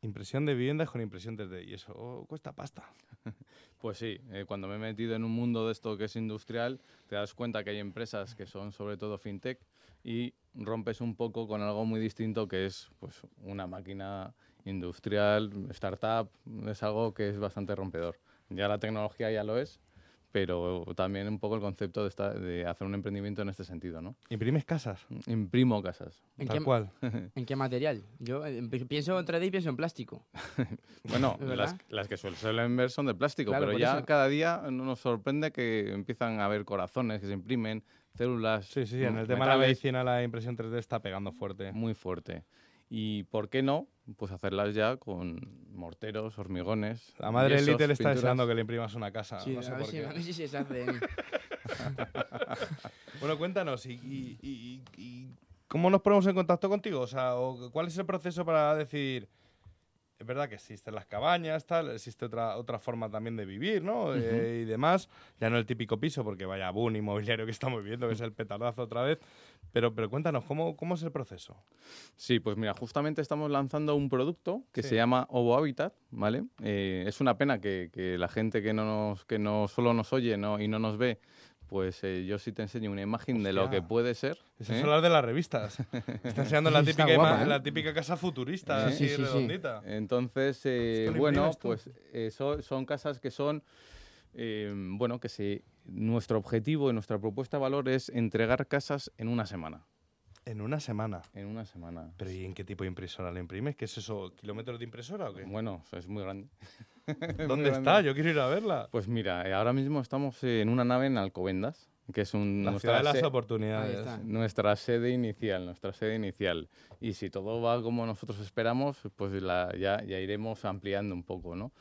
Impresión de viviendas con impresión 3D. Y eso oh, cuesta pasta. Pues sí, eh, cuando me he metido en un mundo de esto que es industrial, te das cuenta que hay empresas que son sobre todo fintech y rompes un poco con algo muy distinto que es pues, una máquina industrial, startup, es algo que es bastante rompedor. Ya la tecnología ya lo es, pero también un poco el concepto de, esta- de hacer un emprendimiento en este sentido, ¿no? ¿Imprimes casas? Imprimo casas. ¿En Tal qué, cual. ¿En qué material? Yo eh, pi- pienso en 3D y pienso en plástico. Bueno, ¿Es las, que suel- suelen ver son de plástico, Claro, pero ya eso. cada día nos sorprende que empiezan a haber corazones que se imprimen, células. Sí, sí, en mm, el tema de la medicina la impresión 3D está pegando fuerte. Muy fuerte. Y ¿por qué no? Pues hacerlas ya con morteros, hormigones. La madre de yesos, Little está pinturas. deseando que le imprimas una casa. Sí, no sé a, ver por si, qué. a ver si se hace. Bueno, cuéntanos, y, y- y- y ¿Cómo nos ponemos en contacto contigo? O sea, o ¿cuál es el proceso para decir, es verdad que existen las cabañas, tal, existe otra, otra forma también de vivir, ¿no? Eh, y demás. Ya no el típico piso, porque vaya boom inmobiliario que estamos viviendo, que es el petardazo otra vez. Pero, pero cuéntanos, ¿cómo, ¿cómo es el proceso? Sí, pues mira, justamente estamos lanzando un producto que se llama Ovo Habitat, ¿vale? Eh, es una pena que, que, la gente que no, nos, que no solo nos oye no, y no nos ve pues eh, yo sí te enseño una imagen de lo que puede ser. Eso es hablar de las revistas. Está enseñando la típica, guapa, ¿eh? la típica casa futurista, así redondita. Entonces, eh, bueno, pues son, son casas que son, bueno, que si nuestro objetivo y nuestra propuesta de valor es entregar casas en una semana. En una semana. En una semana. ¿Pero y en qué tipo de impresora la imprimes? ¿Qué es eso? ¿Kilómetros de impresora o qué? Bueno, es muy grande. ¿Dónde está? Yo quiero ir a verla. Pues mira, eh, ahora mismo estamos en una nave en Alcobendas, que es un, la ciudad de las oportunidades. Nuestra sede inicial, nuestra sede inicial. Y si todo va como nosotros esperamos, pues la, ya, ya iremos ampliando un poco, ¿no?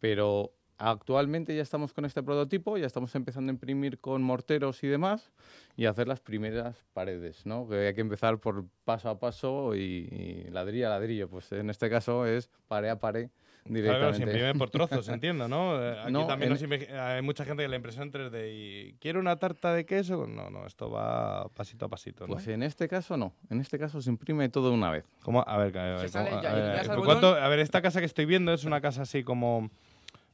Pero Actualmente ya estamos con este prototipo, ya estamos empezando a imprimir con morteros y demás y hacer las primeras paredes, ¿no? Que hay que empezar por paso a paso y, ladrillo a ladrillo. Pues en este caso es pared a pared. Claro, se imprime por trozos, entiendo, ¿no? Eh, aquí también hay mucha gente que la impresión 3D y ¿quiere una tarta de queso? No, no, esto va pasito a pasito, ¿no? Pues en este caso no, en este caso se imprime todo de una vez. ¿Cómo? A ver, a ver, a ver, esta casa que estoy viendo es una casa así como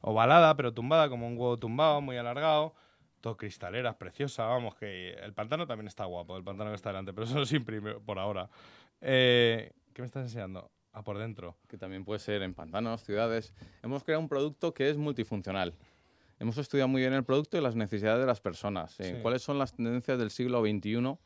ovalada, pero tumbada, como un huevo tumbado, muy alargado. Todo cristaleras, preciosa, vamos, que el pantano también está guapo, el pantano que está delante, pero eso no se imprime por ahora. Eh, ¿Qué me estás enseñando? Ah, por dentro. Que también puede ser en pantanos, ciudades. Hemos creado un producto que es multifuncional. Hemos estudiado muy bien el producto y las necesidades de las personas. ¿Cuáles son las tendencias del siglo XXI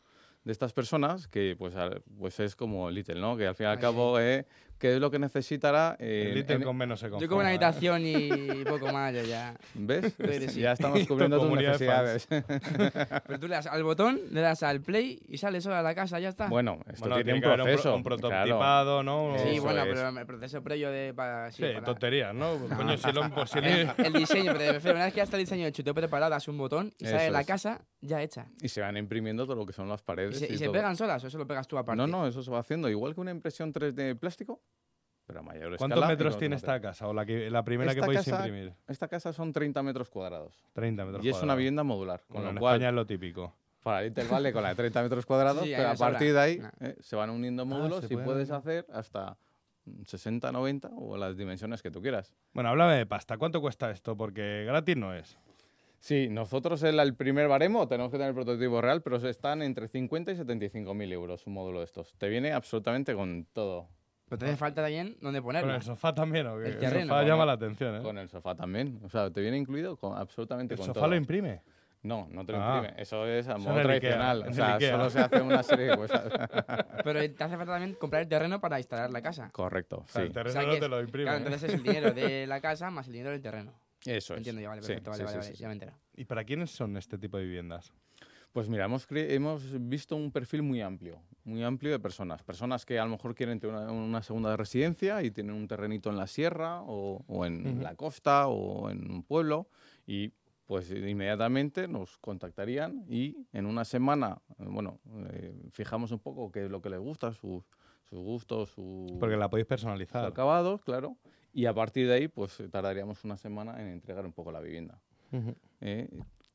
de estas personas? Que pues, pues es como Little, ¿no? Que al fin y al cabo eh, qué es lo que necesitará. Eh, el con menos se Yo como una habitación y poco más, ya. ¿Ves? ya estamos cubriendo tus necesidades. Pero tú le das al botón, le das al play y sale sola a la casa, ya está. Bueno, esto tiene, un proceso. Un, prototipado, ¿no? Sí, bueno, pero el proceso previo de. Para, sí, tonterías, ¿no? Coño, si lo imposible. El, diseño, pero una vez que ya está el diseño hecho, te preparado, das un botón y sale la casa ya hecha. Y se van imprimiendo todo lo que son las paredes. ¿Y se, pegan solas o eso lo pegas tú aparte? No, no, eso se va haciendo. Igual que una impresión 3D de plástico, pero a mayor ¿Cuántos metros tiene esta casa o la, que, la primera que podéis imprimir? Esta casa son 30 metros cuadrados. 30 metros Y es una vivienda modular. Con lo en cual, España es lo típico. Para el vale con la de 30 metros cuadrados, pero a partir de ahí eh, se van uniendo ah, módulos y puedes hacer hasta 60, 90 o las dimensiones que tú quieras. Bueno, háblame de pasta. ¿Cuánto cuesta esto? Porque gratis no es. Sí, nosotros el, el primer baremo tenemos que tener el prototipo real, pero están entre 50 y 75 mil euros un módulo de estos. Te viene absolutamente con todo. Pero te hace falta también dónde ponerlo. ¿Con el sofá también o qué? El, sofá llama la atención, ¿eh? Con el sofá también. O sea, te viene incluido con absolutamente ¿El con sofá lo imprime? No, no te lo ah. imprime. Eso es a modo tradicional. o sea, solo se hace una serie de cosas. Pero te hace falta también comprar el terreno para instalar la casa. Correcto, sí. el terreno no te lo imprime. Claro, entonces es el dinero de la casa más el dinero del terreno. Eso es. Entiendo ya, vale, perfecto, vale, vale, ya me entero. ¿Y para quiénes son este tipo de viviendas? Pues mira, hemos, hemos visto un perfil muy amplio, muy amplio de personas. Personas que a lo mejor quieren tener una, segunda residencia y tienen un terrenito en la sierra o, en la costa o en un pueblo y pues inmediatamente nos contactarían y en una semana, bueno, eh, fijamos un poco qué es lo que les gusta, sus, gustos, su, Porque la podéis personalizar. acabados, claro. Y a partir de ahí, pues tardaríamos una semana en entregar un poco la vivienda.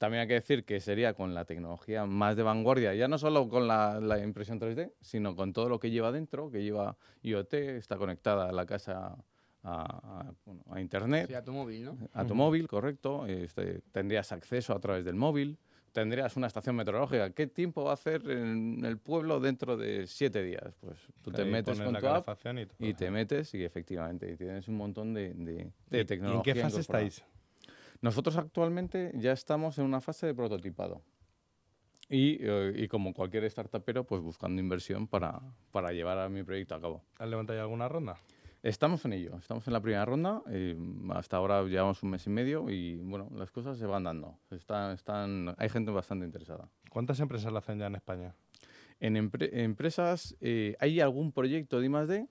También hay que decir que sería con la tecnología más de vanguardia, ya no solo con la, impresión 3D, sino con todo lo que lleva dentro, que lleva IoT, está conectada a la casa a, Internet. Sí, a tu móvil, ¿no? A tu móvil, correcto. Este, tendrías acceso a través del móvil. Tendrías una estación meteorológica. ¿Qué tiempo va a hacer en el pueblo dentro de siete días? Pues tú te metes con tu app y, te metes y efectivamente y tienes un montón de, de, tecnología. ¿Y en qué fase estáis? Nosotros actualmente ya estamos en una fase de prototipado. Y, eh, y, como cualquier startupero, pues buscando inversión para, para llevar a mi proyecto a cabo. ¿Has levantado ya alguna ronda? Estamos en ello, estamos en la primera ronda. Hasta ahora llevamos un mes y medio y bueno, las cosas se van dando. Están, están, hay gente bastante interesada. ¿Cuántas empresas lo hacen ya en España? En empresas, eh, hay algún proyecto de I+.D.,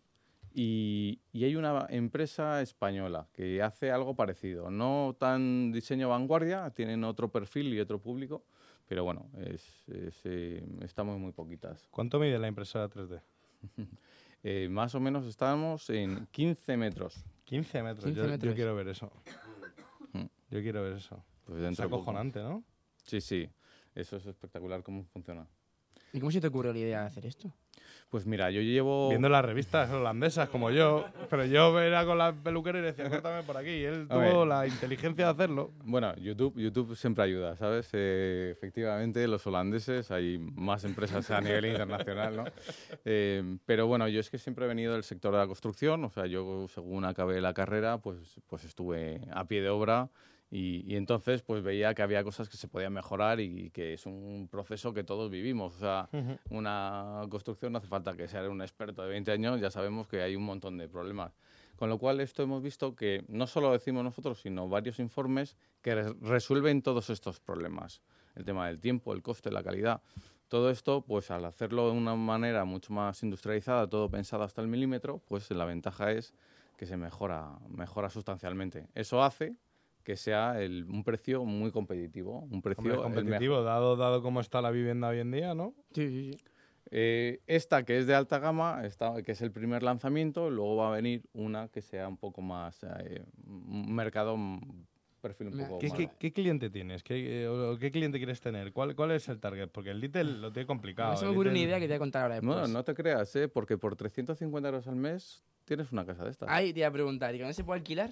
y, hay una empresa española que hace algo parecido. No tan diseño vanguardia, tienen otro perfil y otro público, pero bueno, es, es, eh, estamos muy poquitas. ¿Cuánto mide la impresora 3D? Eh, más o menos estamos en 15 metros. 15 metros. 15 yo, yo metros. quiero ver eso. Mm. Yo quiero ver eso. Pues Es acojonante, ¿no? Sí, sí. Eso es espectacular cómo funciona. ¿Y cómo se te ocurrió la idea de hacer esto? Pues mira, yo llevo... Viendo las revistas holandesas como yo, pero yo era con la peluquera y decía, córtame por aquí. Y él A tuvo ver. la inteligencia de hacerlo. Bueno, YouTube, YouTube siempre ayuda, ¿sabes? Eh, efectivamente, los holandeses, hay más empresas a nivel internacional, ¿no? Eh, pero bueno, yo es que siempre he venido del sector de la construcción, o sea, yo según acabé la carrera, pues, pues estuve a pie de obra y, y entonces pues veía que había cosas que se podían mejorar y, que es un proceso que todos vivimos. O sea, una construcción no hace falta que sea un experto de 20 años, ya sabemos que hay un montón de problemas. Con lo cual, esto hemos visto que no solo lo decimos nosotros, sino varios informes que res- resuelven todos estos problemas. El tema del tiempo, el coste, la calidad. Todo esto, pues al hacerlo de una manera mucho más industrializada, todo pensado hasta el milímetro, pues la ventaja es que se mejora, mejora sustancialmente. Eso hace que sea el- un precio muy competitivo. Un precio Hombre, competitivo, dado, dado cómo está la vivienda hoy en día, ¿no? Sí, sí, sí. Eh, esta que es de alta gama, esta, que es el primer lanzamiento, luego va a venir una que sea un poco más eh, un mercado un perfil un poco ¿Qué, más. qué- qué cliente tienes? ¿Qué, eh, o ¿Qué cliente quieres tener? ¿Cuál, ¿Cuál es el target? Porque el Little lo tiene complicado. Mí se me una idea que te voy a contar ahora después. No, no te creas, ¿eh? porque por 350 euros al mes tienes una casa de estas. Ahí te iba a preguntar, ¿y con eso se puede alquilar?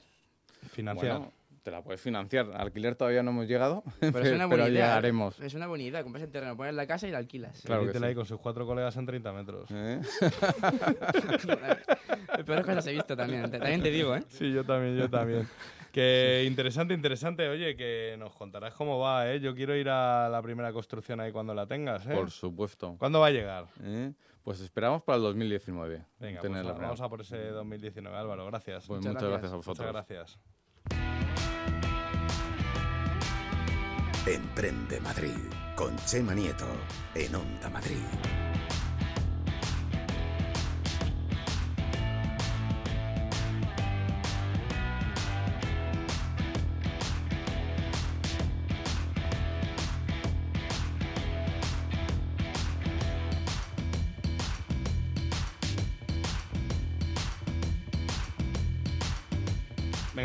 Financiar. Bueno, te la puedes financiar. Alquiler todavía no hemos llegado, Pero es una buena idea. llegaremos. Es una buena idea, compras el terreno, pones la casa y la alquilas. Claro que sí. ahí con sus cuatro colegas en 30 metros. ¿Eh? Peores cosas he visto también, también te digo, ¿eh? Sí, yo también, yo también. Que interesante, interesante. Oye, que nos contarás cómo va, ¿eh? Yo quiero ir a la primera construcción ahí cuando la tengas, ¿eh? Por supuesto. ¿Cuándo va a llegar? ¿Eh? Pues esperamos para el 2019. Venga, pues vamos a por ese 2019, Álvaro. Gracias. Pues muchas gracias a vosotros. Muchas gracias. Emprende Madrid con Chema Nieto en Onda Madrid.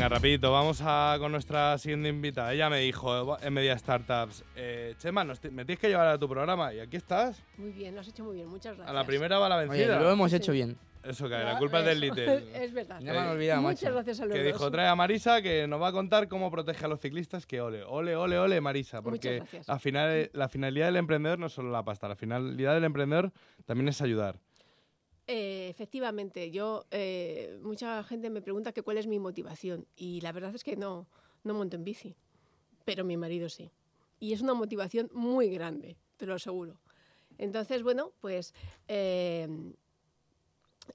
Venga, rapidito, vamos a, con nuestra siguiente invitada. Ella me dijo en Media Startups, eh, Chema, nos me tienes que llevar a tu programa y aquí estás. Muy bien, lo has hecho muy bien, muchas gracias. A la primera va la Oye, vencida. lo hemos Sí. hecho bien. Eso, que la culpa es del Little. Es verdad. Ya me han olvidado, Muchas macho. gracias a los que dos. dijo, trae a Marisa que nos va a contar cómo protege a los ciclistas, que ole, ole, ole, ole, Marisa, porque la, final, la finalidad del emprendedor no es solo la pasta, la finalidad del emprendedor también es ayudar. Eh, efectivamente, yo eh, mucha gente me pregunta que cuál es mi motivación y la verdad es que no, no monto en bici, pero mi marido sí. Y es una motivación muy grande, te lo aseguro. Entonces, bueno, pues eh,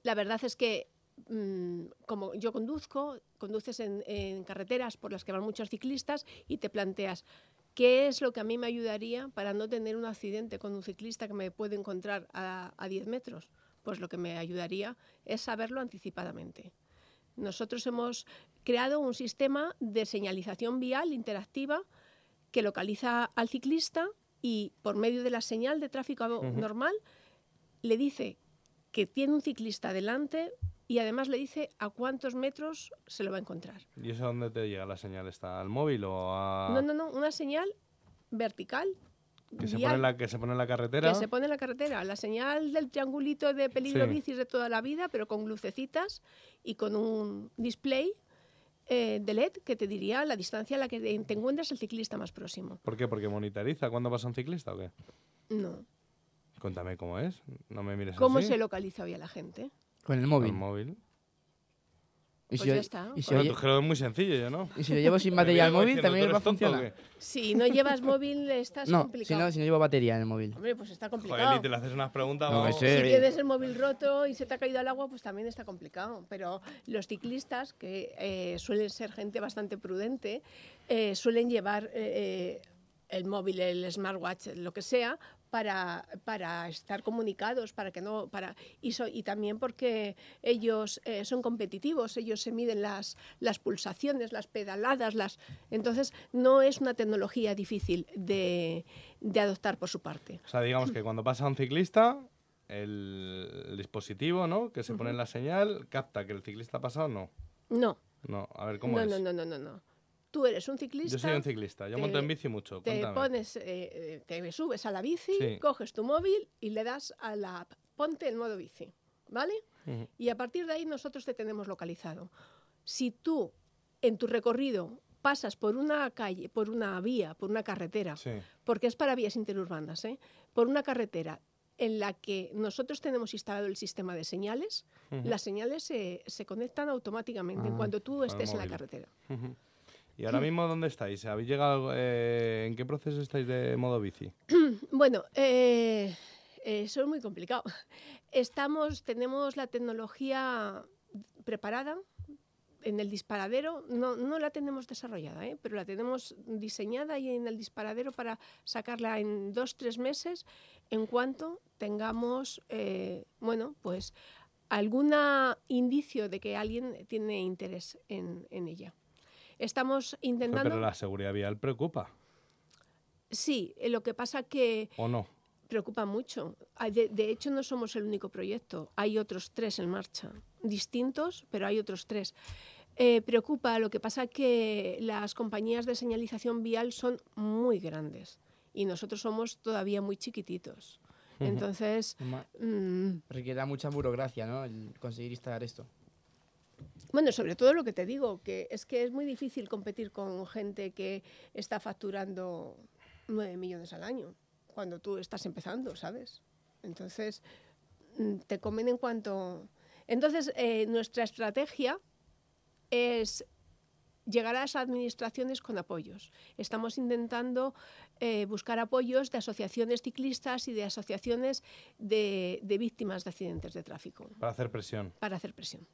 la verdad es que mm, como yo conduzco, conduces en, carreteras por las que van muchos ciclistas y te planteas, ¿qué es lo que a mí me ayudaría para no tener un accidente con un ciclista que me puede encontrar a, a 10 metros? Pues lo que me ayudaría es saberlo anticipadamente. Nosotros hemos creado un sistema de señalización vial interactiva que localiza al ciclista y por medio de la señal de tráfico normal le dice que tiene un ciclista delante y además le dice a cuántos metros se lo va a encontrar. ¿Y eso dónde te llega la señal? ¿Está al móvil o a...? No, no, no, una señal vertical. Que se, pone en la, que se pone en la carretera. que se pone en la carretera. La señal del triangulito de peligro Sí. bicis de toda la vida, pero con lucecitas y con un display eh, de LED que te diría la distancia a la que te encuentras el ciclista más próximo. ¿Por qué? ¿Porque monitoriza cuándo pasa un ciclista o qué? No. Cuéntame cómo es. No me mires ¿Cómo así. se localiza hoy a la gente? Con el Con móvil. el móvil. Y Pues si, ya yo- está. y si Bueno, oye- tu gelo es muy sencillo, ¿yo no? y si lo llevo sin batería al viene móvil, también ¿tú va a funcionar. Si no llevas móvil, estás No, si complicado. no, si no llevo batería en el móvil. Hombre, pues está Joder, complicado. y te le haces unas preguntas. No. Si tienes el móvil roto y se te ha caído al agua, pues también está complicado. Pero los ciclistas, que eh, suelen ser gente bastante prudente, eh, suelen llevar eh, el móvil, el smartwatch, lo que sea, para, para estar comunicados, para que no, para y, so- y también porque ellos eh, son competitivos, ellos se miden las, las pulsaciones, las pedaladas, las entonces no es una tecnología difícil de, de adoptar por su parte. O sea, digamos que cuando pasa un ciclista, el, el dispositivo, ¿no? Que se pone en la señal, capta que el ciclista ha pasado, no. No, No, a ver, ¿cómo no, es? no, no, no, no, no. Tú eres un ciclista. Yo soy un ciclista, yo te- monto en bici mucho, Te cuéntame. pones, eh, eh, te subes a la bici, Sí. coges tu móvil y le das a la app. Ponte en modo bici, ¿vale? Ujú. Y a partir de ahí nosotros te tenemos localizado. Si tú en tu recorrido pasas por una calle, por una vía, por una carretera, Sí. porque es para vías interurbanas, ¿eh? por una carretera en la que nosotros tenemos instalado el sistema de señales, Ujú. las señales se, se conectan automáticamente en Ah, cuanto tú estés en la carretera. Ujú. ¿Y ahora mismo dónde estáis? ¿Habéis llegado, eh, ¿En qué proceso estáis de modo bici? Bueno, eh, eso es muy complicado. Estamos, tenemos la tecnología preparada en el disparadero. No, no la tenemos desarrollada, ¿eh? pero la tenemos diseñada y en el disparadero para sacarla en dos, tres meses en cuanto tengamos, eh, bueno, pues algún indicio de que alguien tiene interés en, en ella. Estamos intentando... Pero la seguridad vial preocupa, Sí, eh, lo que pasa que ¿o no? preocupa mucho. Hay De, de hecho, no somos el único proyecto. Hay otros tres en marcha, distintos, pero hay otros tres. Eh, preocupa, lo que pasa que las compañías de señalización vial son muy grandes y nosotros somos todavía muy chiquititos. Entonces, mm, Requiere mucha burocracia, ¿no? El conseguir instalar esto. Bueno, sobre todo lo que te digo, que es que es muy difícil competir con gente que está facturando 9 millones al año cuando tú estás empezando, ¿sabes? Entonces, mm, te comen en cuanto... Entonces, eh, nuestra estrategia es llegar a las administraciones con apoyos. Estamos intentando eh, buscar apoyos de asociaciones ciclistas y de asociaciones de, de víctimas de accidentes de tráfico Para hacer presión. para hacer presión.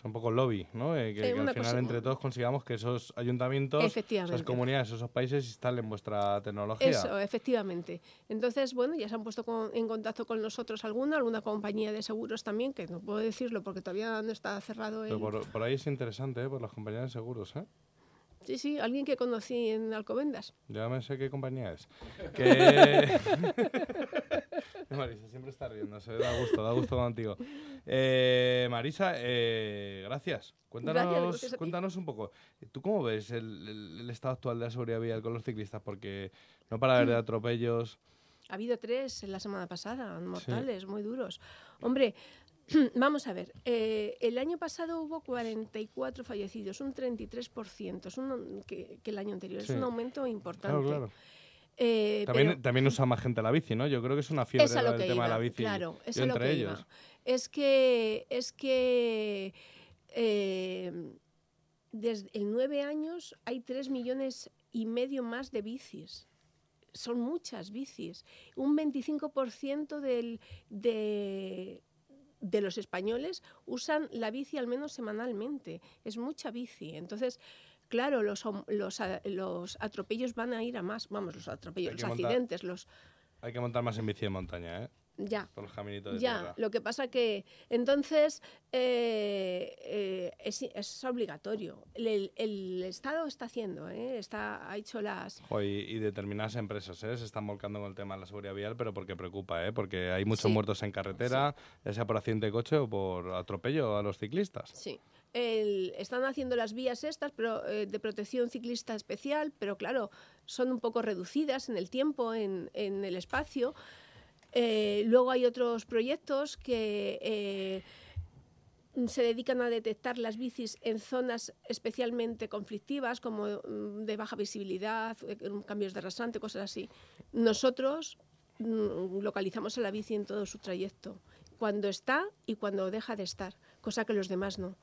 Es un poco lobby, ¿no? Eh, que, que al final cosa- entre todos consigamos que esos ayuntamientos, esas comunidades, esos países instalen vuestra tecnología. Eso, efectivamente. Entonces, bueno, ya se han puesto con- en contacto con nosotros alguna, alguna compañía de seguros también, que no puedo decirlo porque todavía no está cerrado el... Pero por, por ahí es interesante, ¿eh? Por las compañías de seguros, ¿eh? Sí, sí, alguien que conocí en Alcobendas. Ya me sé qué compañía es. Que... Marisa siempre está riendo, se da gusto, da gusto contigo. Eh, Marisa, eh, gracias. Cuéntanos, gracias ti. cuéntanos un poco. ¿Tú cómo ves el, el- el estado actual de la seguridad vial con los ciclistas? Porque no para haber de atropellos. Ha habido tres en la semana pasada, mortales, muy duros. Hombre, vamos a ver, eh, el año pasado hubo 44 fallecidos, un 33%, es un, que, que el año anterior, Sí. es un aumento importante. Claro, claro. Eh, También, pero- también usa más gente la bici, ¿no? Yo creo que es una fiebre Es a lo el que tema iba, de la bici. Claro, es a lo entre que ellos. iba. Es que, es que eh, desde el 9 años hay 3 millones y medio más de bicis. Son muchas bicis. Un 25% del, de, de los españoles usan la bici al menos semanalmente. Es mucha bici. Entonces, claro, los, hom- los, atropellos van a ir a más. Vamos, los atropellos, los montar- accidentes, los... Hay que montar más en bici de montaña, ¿eh? Ya. Por los caminitos de Ya, tierra. lo que pasa que entonces eh, eh, es, es obligatorio. El, Estado está haciendo, ¿eh? está, ha hecho las... Y, y determinadas empresas ¿eh? se están volcando con el tema de la seguridad vial, pero porque preocupa, ¿eh? porque hay muchos Sí. muertos en carretera, ya sea por accidente de coche o por atropello a los ciclistas. Sí. Están haciendo las vías estas pero, eh, de protección ciclista especial, pero claro, son un poco reducidas en el tiempo, en, en el espacio. Eh, luego hay otros proyectos que eh, se dedican a detectar las bicis en zonas especialmente conflictivas, como mm, de baja visibilidad, cambios de rasante, cosas así. Nosotros mm, localizamos a la bici en todo su trayecto, cuando está y cuando deja de estar, cosa que los demás no.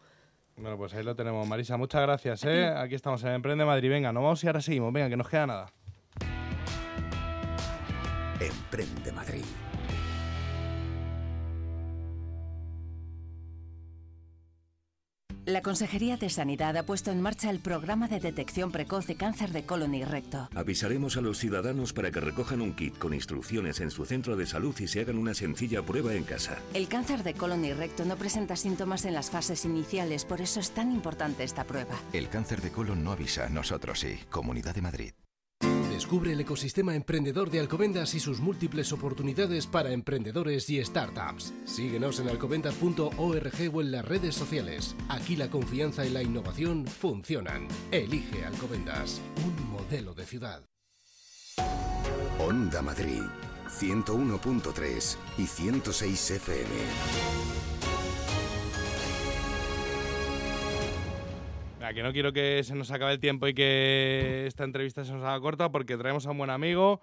Bueno, pues ahí lo tenemos. Marisa, muchas gracias. ¿eh? Aquí estamos en Emprende Madrid. Venga, no vamos y ahora seguimos. Venga, que nos queda nada. Emprende Madrid. La Consejería de Sanidad ha puesto en marcha el programa de detección precoz de cáncer de colon y recto. Avisaremos a los ciudadanos para que recojan un kit con instrucciones en su centro de salud y se hagan una sencilla prueba en casa. El cáncer de colon y recto no presenta síntomas en las fases iniciales, por eso es tan importante esta prueba. El cáncer de colon no avisa, nosotros sí. Comunidad de Madrid. Descubre el ecosistema emprendedor de Alcobendas y sus múltiples oportunidades para emprendedores y startups. Síguenos en alcobendas.org o en las redes sociales. Aquí la confianza y la innovación funcionan. Elige Alcobendas, un modelo de ciudad. Onda Madrid, 101.3 y 106 FM. Que no quiero que se nos acabe el tiempo y que esta entrevista se nos haga corta porque traemos a un buen amigo,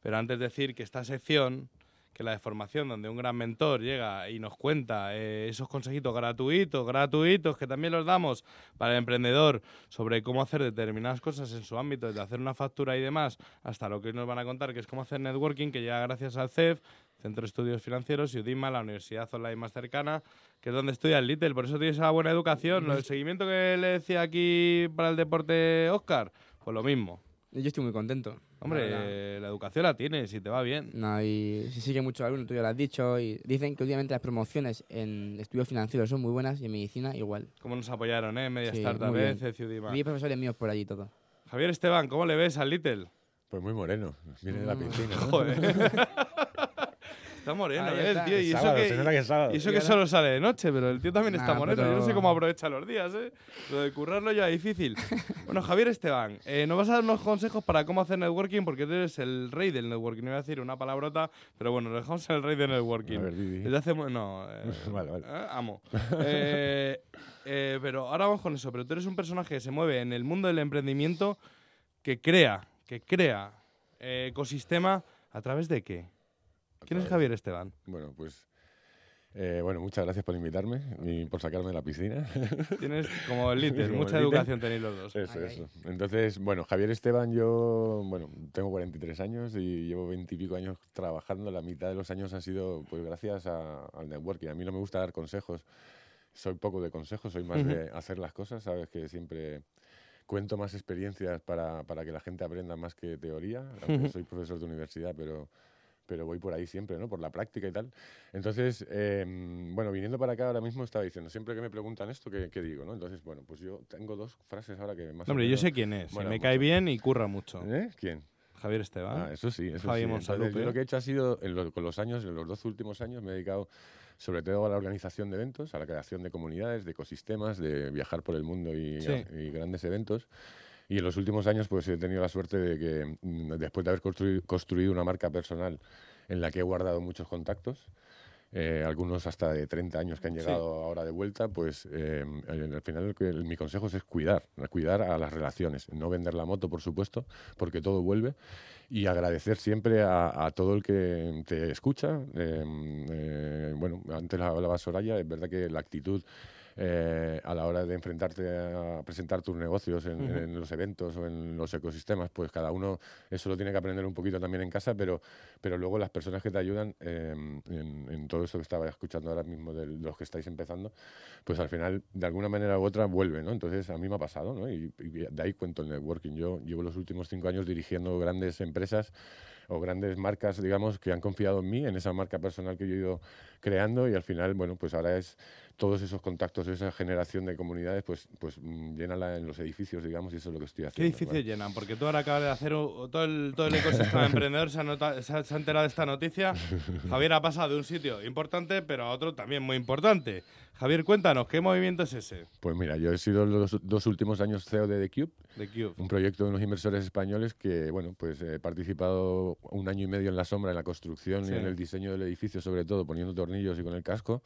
pero antes decir que esta sección, que la de formación, donde un gran mentor llega y nos cuenta eh, esos consejitos gratuitos, gratuitos, que también los damos para el emprendedor sobre cómo hacer determinadas cosas en su ámbito, desde hacer una factura y demás, hasta lo que hoy nos van a contar, que es cómo hacer networking, que llega gracias al CEF, Centro de Estudios Financieros, y UDIMA, la universidad online más cercana, que es donde estudia el Little. Por eso tienes esa buena educación. El seguimiento que le decía aquí para el deporte Oscar, pues lo mismo. Yo estoy muy contento. Hombre, la, educación la tienes y te va bien. No, y si sigue mucho alumno, tú ya lo has dicho. Y dicen que últimamente las promociones en estudios financieros son muy buenas y en medicina igual. ¿Cómo nos apoyaron, eh? Media sí, Startup, eh, Ciudima. Y profesores míos por allí todo. Javier Esteban, ¿cómo le ves al Little? Pues muy moreno, viene de la mm. piscina. Joder. Está moreno, ¿eh? El tío. Y eso, que, y eso que solo sale de noche, pero el tío también está moreno. Yo no sé cómo aprovecha los días, ¿eh? Lo de currarlo ya es difícil. bueno, Javier Esteban, eh, nos vas a dar unos consejos para cómo hacer networking, porque tú eres el rey del networking. No voy a decir una palabrota, pero bueno, dejamos el rey del networking. A ver, Desde hace... No, eh, vale, vale. Eh, amo. pero ahora vamos con eso. Pero tú eres un personaje que se mueve en el mundo del emprendimiento que crea, que crea ecosistema a través de qué? ¿Quién es Javier Esteban? Bueno, pues eh, bueno, muchas gracias por invitarme y por sacarme de la piscina. Tienes como el líder, mucha educación tenéis los dos. Eso, eso. Entonces, bueno, Javier Esteban, yo, bueno, tengo 43 años y llevo 20 y pico años trabajando. La mitad de los años ha sido, pues, gracias al networking. A mí no me gusta dar consejos. Soy poco de consejos, soy más de hacer las cosas. Sabes que siempre cuento más experiencias para, para que la gente aprenda más que teoría. Aunque soy profesor de universidad, pero pero voy por ahí siempre, ¿no? Por la práctica y tal. Entonces, em, bueno, viniendo para acá ahora mismo estaba diciendo, siempre que me preguntan esto, ¿qué, digo, no? Entonces, bueno, pues yo tengo dos frases ahora que más Hombre, yo sé quién es, me cae bien y curra mucho. ¿Eh? ¿Quién? Javier Esteban. Ah, eso sí, eso sí. Entonces, yo lo que he hecho ha sido, con los años, en los dos últimos años, me he dedicado sobre todo a la organización de eventos, a la creación de comunidades, de ecosistemas, de viajar por el mundo y, y grandes eventos. Y en los últimos años pues he tenido la suerte de que mm, después de haber construido una marca personal en la que he guardado muchos contactos, eh, algunos hasta de 30 años que han llegado ahora de vuelta, pues eh, al final mi consejo es cuidar, cuidar a las relaciones, no vender la moto, por supuesto, porque todo vuelve, y agradecer siempre a, todo el que te escucha. Eh, bueno, antes hablaba Soraya, es verdad que la actitud eh, a la hora de enfrentarte a presentar tus negocios en, los eventos o en los ecosistemas, pues cada uno eso lo tiene que aprender un poquito también en casa, pero, pero luego las personas que te ayudan em, en, todo eso que estaba escuchando ahora mismo de los que estáis empezando, pues al final de alguna manera u otra vuelve, ¿no? Entonces a mí me ha pasado, ¿no? Y, y de ahí cuento el networking. Yo llevo los últimos cinco años dirigiendo grandes empresas o grandes marcas, digamos, que han confiado en mí, en esa marca personal que yo he ido creando y al final, bueno, pues ahora es todos esos contactos, esa generación de comunidades, pues, pues mm, llénala en los edificios, digamos, y eso es lo que estoy haciendo. ¿Qué edificios llenan? Porque tú ahora acabas de hacer todo el, todo el ecosistema emprendedor, se ha, se ha enterado de esta noticia. Javier ha pasado de un sitio importante, pero a otro también muy importante. Javier, cuéntanos, ¿qué movimiento es ese? Pues mira, yo he sido los dos últimos años CEO de The Cube, The Cube. un proyecto de unos inversores españoles que, bueno, pues he participado un año y medio en la sombra, en la construcción y en el diseño del edificio, sobre todo poniendo tornillos y con el casco,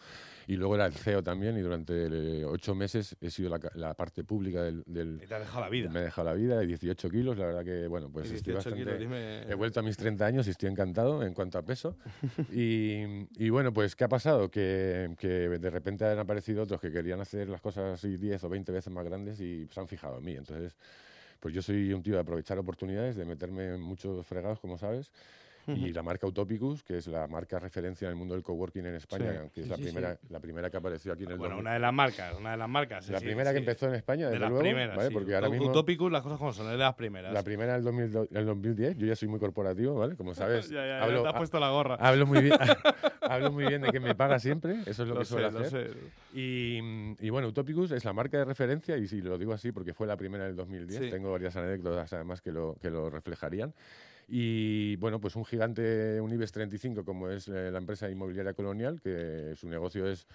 y luego era el CEO también, y durante eh, ocho meses he sido la, parte pública del, Y te ha dejado la vida. Me ha dejado la vida, de 18 kilos, la verdad que, bueno, pues estoy bastante... He vuelto a mis 30 años y estoy encantado en cuanto a peso. y, y, bueno, pues, ¿qué ha pasado? Que, que de repente han aparecido otros que querían hacer las cosas así 10 o 20 veces más grandes y se han fijado en mí. Entonces, pues yo soy un tío de aprovechar oportunidades, de meterme en muchos fregados, como sabes. Y la marca Utopicus, que es la marca referencia en el mundo del coworking en España, Sí, que es sí, la, sí, primera, la primera que apareció aquí en el Bueno, 2000. una de las marcas, una de las marcas. La primera que empezó en España, de desde las luego, primeras, ¿vale? Porque ahora mismo- Utopicus, las cosas como son, es de las primeras. La primera del 2000 el 2010, yo ya soy muy corporativo, ¿vale? Como sabes, Ya, ya, ya, hablo, te has ha- puesto la gorra. Hablo muy bien, hablo muy bien de que me paga siempre, eso es lo, Lo que suelo hacer. Y, y bueno, Utopicus es la marca de referencia, y si lo digo así porque fue la primera del 2010, Sí. tengo varias anécdotas además que lo, que lo reflejarían. Y bueno, pues un gigante, un IBEX 35 como es eh, la empresa inmobiliaria colonial, que su negocio es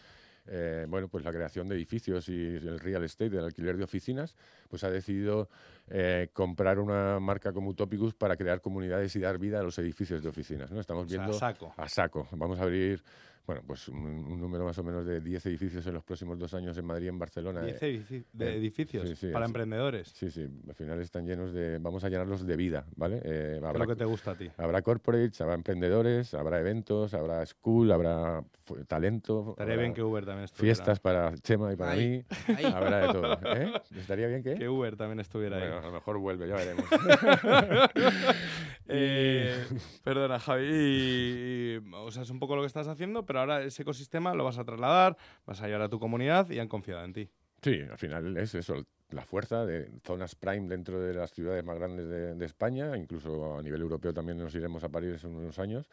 eh, bueno, pues la creación de edificios y el real estate, el alquiler de oficinas, pues ha decidido eh, comprar una marca como Utopicus para crear comunidades y dar vida a los edificios de oficinas. ¿no? Estamos O sea, a viendo saco. a saco. Vamos a abrir bueno, pues un, un número más o menos de 10 edificios en los próximos dos años en Madrid y en Barcelona. 10 eh, de eh, edificios sí, sí, para es- emprendedores. Sí, sí, al final están llenos de... Vamos a llenarlos de vida, ¿vale? Eh, ¿Qué es lo que te gusta a ti? Habrá corporates, habrá emprendedores, habrá eventos, habrá school, habrá talento. Estaría habrá bien que Uber también estuviera. Fiestas para Chema y para Ahí, mí. ahí. Habrá de todo. ¿eh? ¿Estaría bien que? Que Uber también estuviera Bueno, ahí. a lo mejor vuelve, ya veremos. Eh, perdona, Javi. y- y, o sea, es un poco lo que estás haciendo, pero ahora ese ecosistema lo vas a trasladar, vas a llevar a tu comunidad y han confiado en ti. Sí, al final es eso, la fuerza de zonas prime dentro de las ciudades más grandes de, de España, incluso a nivel europeo también nos iremos a París en unos años.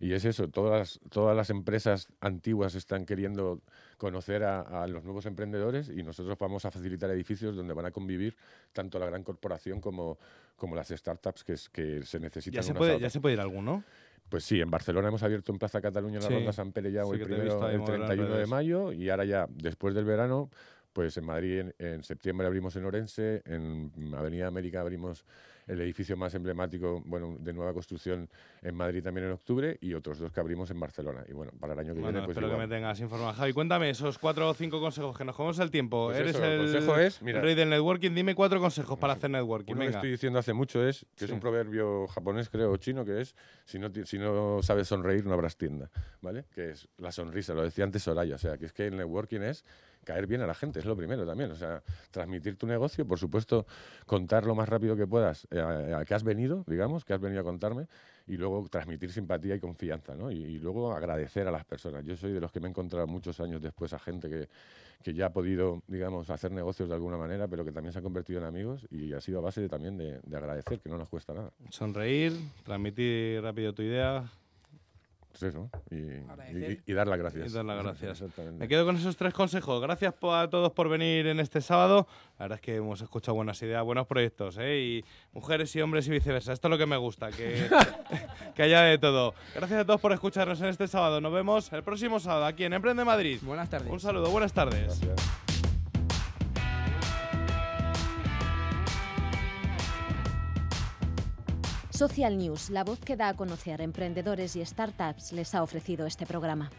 Y es eso, todas, todas las empresas antiguas están queriendo conocer a, a los nuevos emprendedores y nosotros vamos a facilitar edificios donde van a convivir tanto la gran corporación como, como las startups que, es- que se necesitan. Ya se, puede, ya se puede ir alguno. Pues sí, en Barcelona hemos abierto en Plaza Cataluña la. Ronda San Pere ya Sí, el, que te he primero, visto ahí el mover en 31 de mayo y ahora ya después del verano, pues en Madrid en, en septiembre abrimos en Orense, en Avenida América abrimos el edificio más emblemático, bueno, de nueva construcción en Madrid también en octubre y otros dos que abrimos en Barcelona. Y bueno, para el año que Bueno, viene pues espero igual. que me tengas informado. Javi, cuéntame esos cuatro o cinco consejos que nos comemos el tiempo. Pues Eres eso, el consejo es, mira- el rey del networking. Dime cuatro consejos para hacer networking. Uno que Venga. estoy diciendo hace mucho es, que es Sí. un proverbio japonés, creo, o chino, que es, si no, si no sabes sonreír, no habrás tienda, ¿vale? Que es la sonrisa, lo decía antes Soraya, o sea, que es que el networking es caer bien a la gente, es lo primero también, o sea, transmitir tu negocio, por supuesto, contar lo más rápido que puedas eh, a, a qué has venido, digamos, que has venido a contarme, y luego transmitir simpatía y confianza, ¿no? Y, y luego agradecer a las personas. Yo soy de los que me he encontrado muchos años después a gente que, que ya ha podido, digamos, hacer negocios de alguna manera, pero que también se han convertido en amigos y ha sido a base de- también de, de agradecer, que no nos cuesta nada. Sonreír, transmitir rápido tu idea. Pues eso, y, y, Agradecer. y dar las gracias. Y dar las gracias. Exactamente. Me quedo con esos tres consejos. Gracias a todos por venir en este sábado. La verdad es que hemos escuchado buenas ideas, buenos proyectos, ¿eh? Y mujeres y hombres y viceversa. Esto es lo que me gusta, que, que haya de todo. Gracias a todos por escucharnos en este sábado. Nos vemos el próximo sábado aquí en Emprende Madrid. Buenas tardes. Un saludo, buenas tardes. Social News, la voz que da a conocer emprendedores y startups, les ha ofrecido este programa.